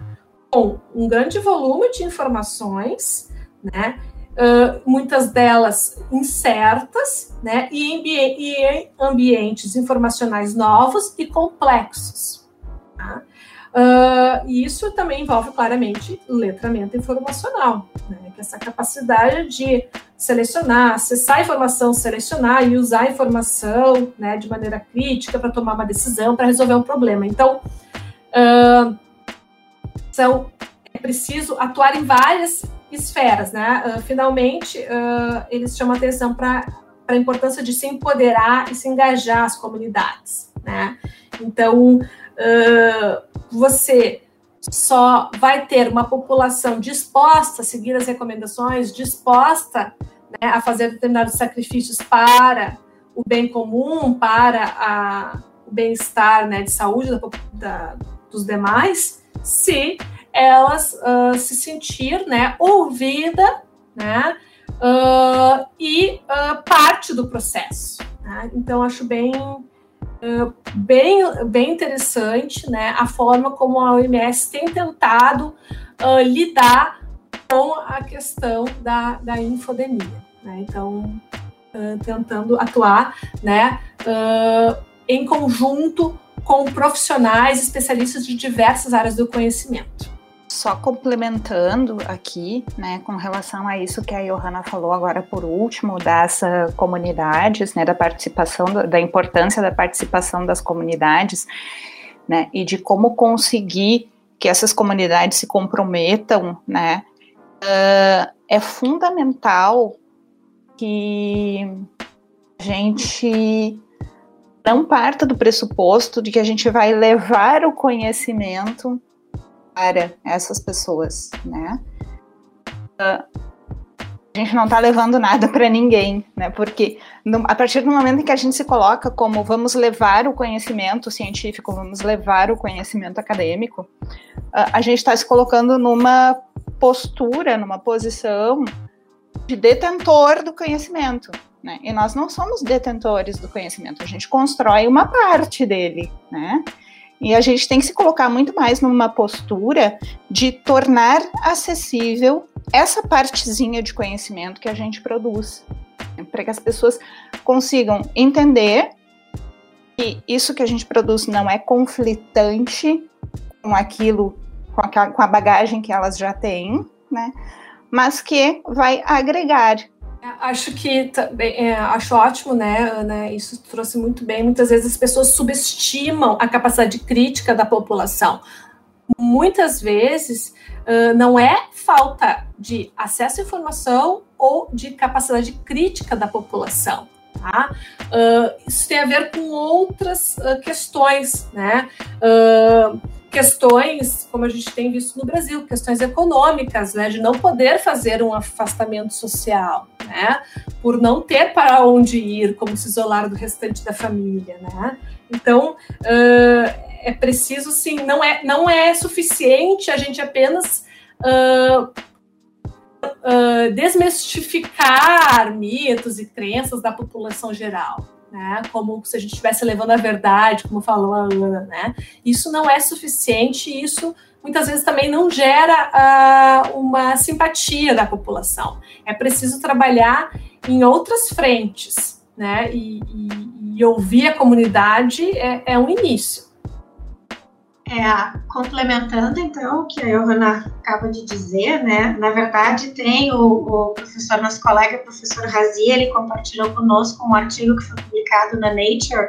com um grande volume de informações, né? Uh, muitas delas incertas, né? E, ambi e em ambientes informacionais novos e complexos. Tá? Uh, e isso também envolve claramente letramento informacional, né? que essa capacidade de selecionar, acessar a informação, selecionar e usar a informação né, de maneira crítica para tomar uma decisão, para resolver um problema. Então, uh, são é preciso atuar em várias esferas, né? Uh, finalmente, uh, eles chamam atenção para a importância de se empoderar e se engajar as comunidades, né? Então, uh, você só vai ter uma população disposta a seguir as recomendações, disposta né, a fazer determinados sacrifícios para o bem comum, para a, o bem-estar né, de saúde da, da, dos demais, se elas uh, se sentir né, ouvida né, uh, e uh, parte do processo. Né? Então, acho bem, bem, bem interessante né, a forma como a OMS tem tentado lidar com a questão da, da infodemia. Né? Então, tentando atuar né, em conjunto com profissionais especialistas de diversas áreas do conhecimento. Só complementando aqui, né, com relação a isso que a Johanna falou agora por último, das comunidades, né, da participação, da importância da participação das comunidades, né, e de como conseguir que essas comunidades se comprometam, né, uh, é fundamental que a gente não parta do pressuposto de que a gente vai levar o conhecimento para essas pessoas, né? Uh, a gente não está levando nada para ninguém, né? Porque no, a partir do momento em que a gente se coloca como vamos levar o conhecimento científico, vamos levar o conhecimento acadêmico, a, a gente está se colocando numa postura, numa posição de detentor do conhecimento. Né? E nós não somos detentores do conhecimento, a gente constrói uma parte dele, né? E a gente tem que se colocar muito mais numa postura de tornar acessível essa partezinha de conhecimento que a gente produz, para que as pessoas consigam entender que isso que a gente produz não é conflitante com aquilo, com a, com a bagagem que elas já têm, né? Mas que vai agregar Acho que é, acho ótimo, né, Ana? Isso trouxe muito bem. Muitas vezes as pessoas subestimam a capacidade crítica da população. Muitas vezes uh, não é falta de acesso à informação ou de capacidade crítica da população. Tá? Uh, isso tem a ver com outras uh, questões, né? Questões, como a gente tem visto no Brasil, questões econômicas, né, de não poder fazer um afastamento social, né, por não ter para onde ir, como se isolar do restante da família, né. Então, uh, é preciso, sim, não é, não é suficiente a gente apenas uh, uh, desmistificar mitos e crenças da população geral né? Como se a gente estivesse levando a verdade, como falou a Ana, né? Isso não é suficiente, isso muitas vezes também não gera uh, uma simpatia da população. É preciso trabalhar em outras frentes, né? E, e, e ouvir a comunidade é, é um início. É, complementando então o que a Giovana acaba de dizer, né? Na verdade, tem o, o professor, nosso colega, professor Razi, ele compartilhou conosco um artigo que foi publicado na Nature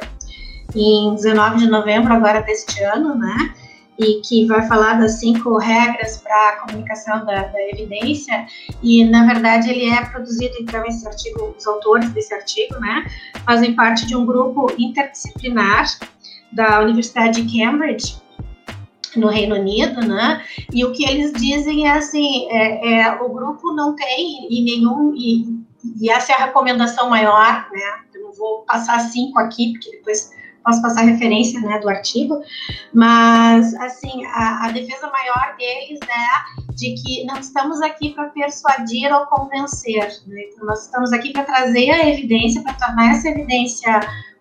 em 19 de novembro agora deste ano, né? E que vai falar das cinco regras para a comunicação da, da, evidência. E, na verdade, ele é produzido, então, esse artigo, os autores desse artigo, né? Fazem parte de um grupo interdisciplinar da Universidade de Cambridge, no Reino Unido, né? E o que eles dizem é assim, é, é o grupo não tem e nenhum e, e, essa é a recomendação maior, né? Eu não vou passar cinco aqui porque depois posso passar referência, né, do artigo, mas assim a, a defesa maior deles é de que não estamos aqui para persuadir ou convencer, né? então, nós estamos aqui para trazer a evidência, para tornar essa evidência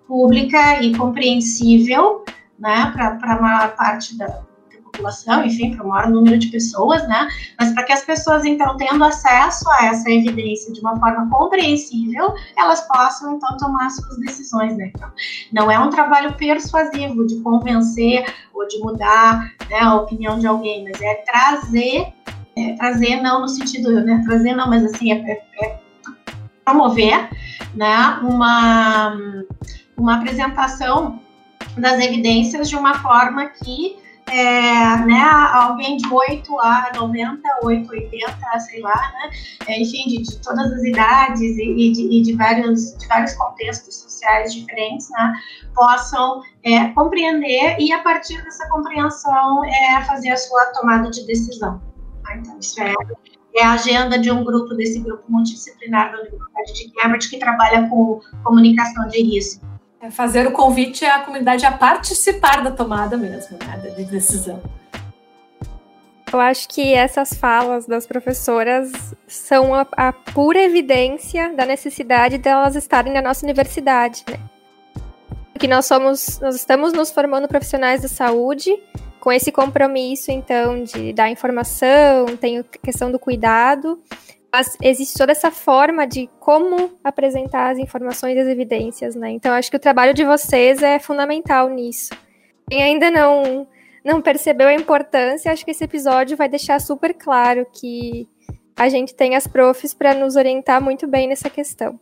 pública e compreensível, né, para a maior parte da, população, enfim, para o maior número de pessoas, né? Mas para que as pessoas, então, tendo acesso a essa evidência de uma forma compreensível, elas possam, então, tomar suas decisões, né? Então, não é um trabalho persuasivo de convencer ou de mudar né, a opinião de alguém, mas é trazer, é, trazer não no sentido, né? Trazer não, mas assim, é, é, é promover, né? Uma, uma apresentação das evidências de uma forma que é, né, alguém de 8 a 90, 8, 80, sei lá, né, é, enfim, de, de, todas as idades e, e, de, e, de, vários, de vários contextos sociais diferentes, né, possam é, compreender e, a partir dessa compreensão, é, fazer a sua tomada de decisão. Tá? Então, isso é, é a agenda de um grupo, desse grupo multidisciplinar da Universidade de Cambridge, que trabalha com comunicação de risco. É fazer o convite à comunidade a participar da tomada mesmo, né, de decisão. Eu acho que essas falas das professoras são a, a pura evidência da necessidade delas estarem na nossa universidade, né? Que nós somos, nós estamos nos formando profissionais da saúde com esse compromisso, então, de dar informação, tem a questão do cuidado, mas existe toda essa forma de como apresentar as informações e as evidências, né? Então, acho que o trabalho de vocês é fundamental nisso. Quem ainda não, não percebeu a importância, acho que esse episódio vai deixar super claro que a gente tem as profs para nos orientar muito bem nessa questão.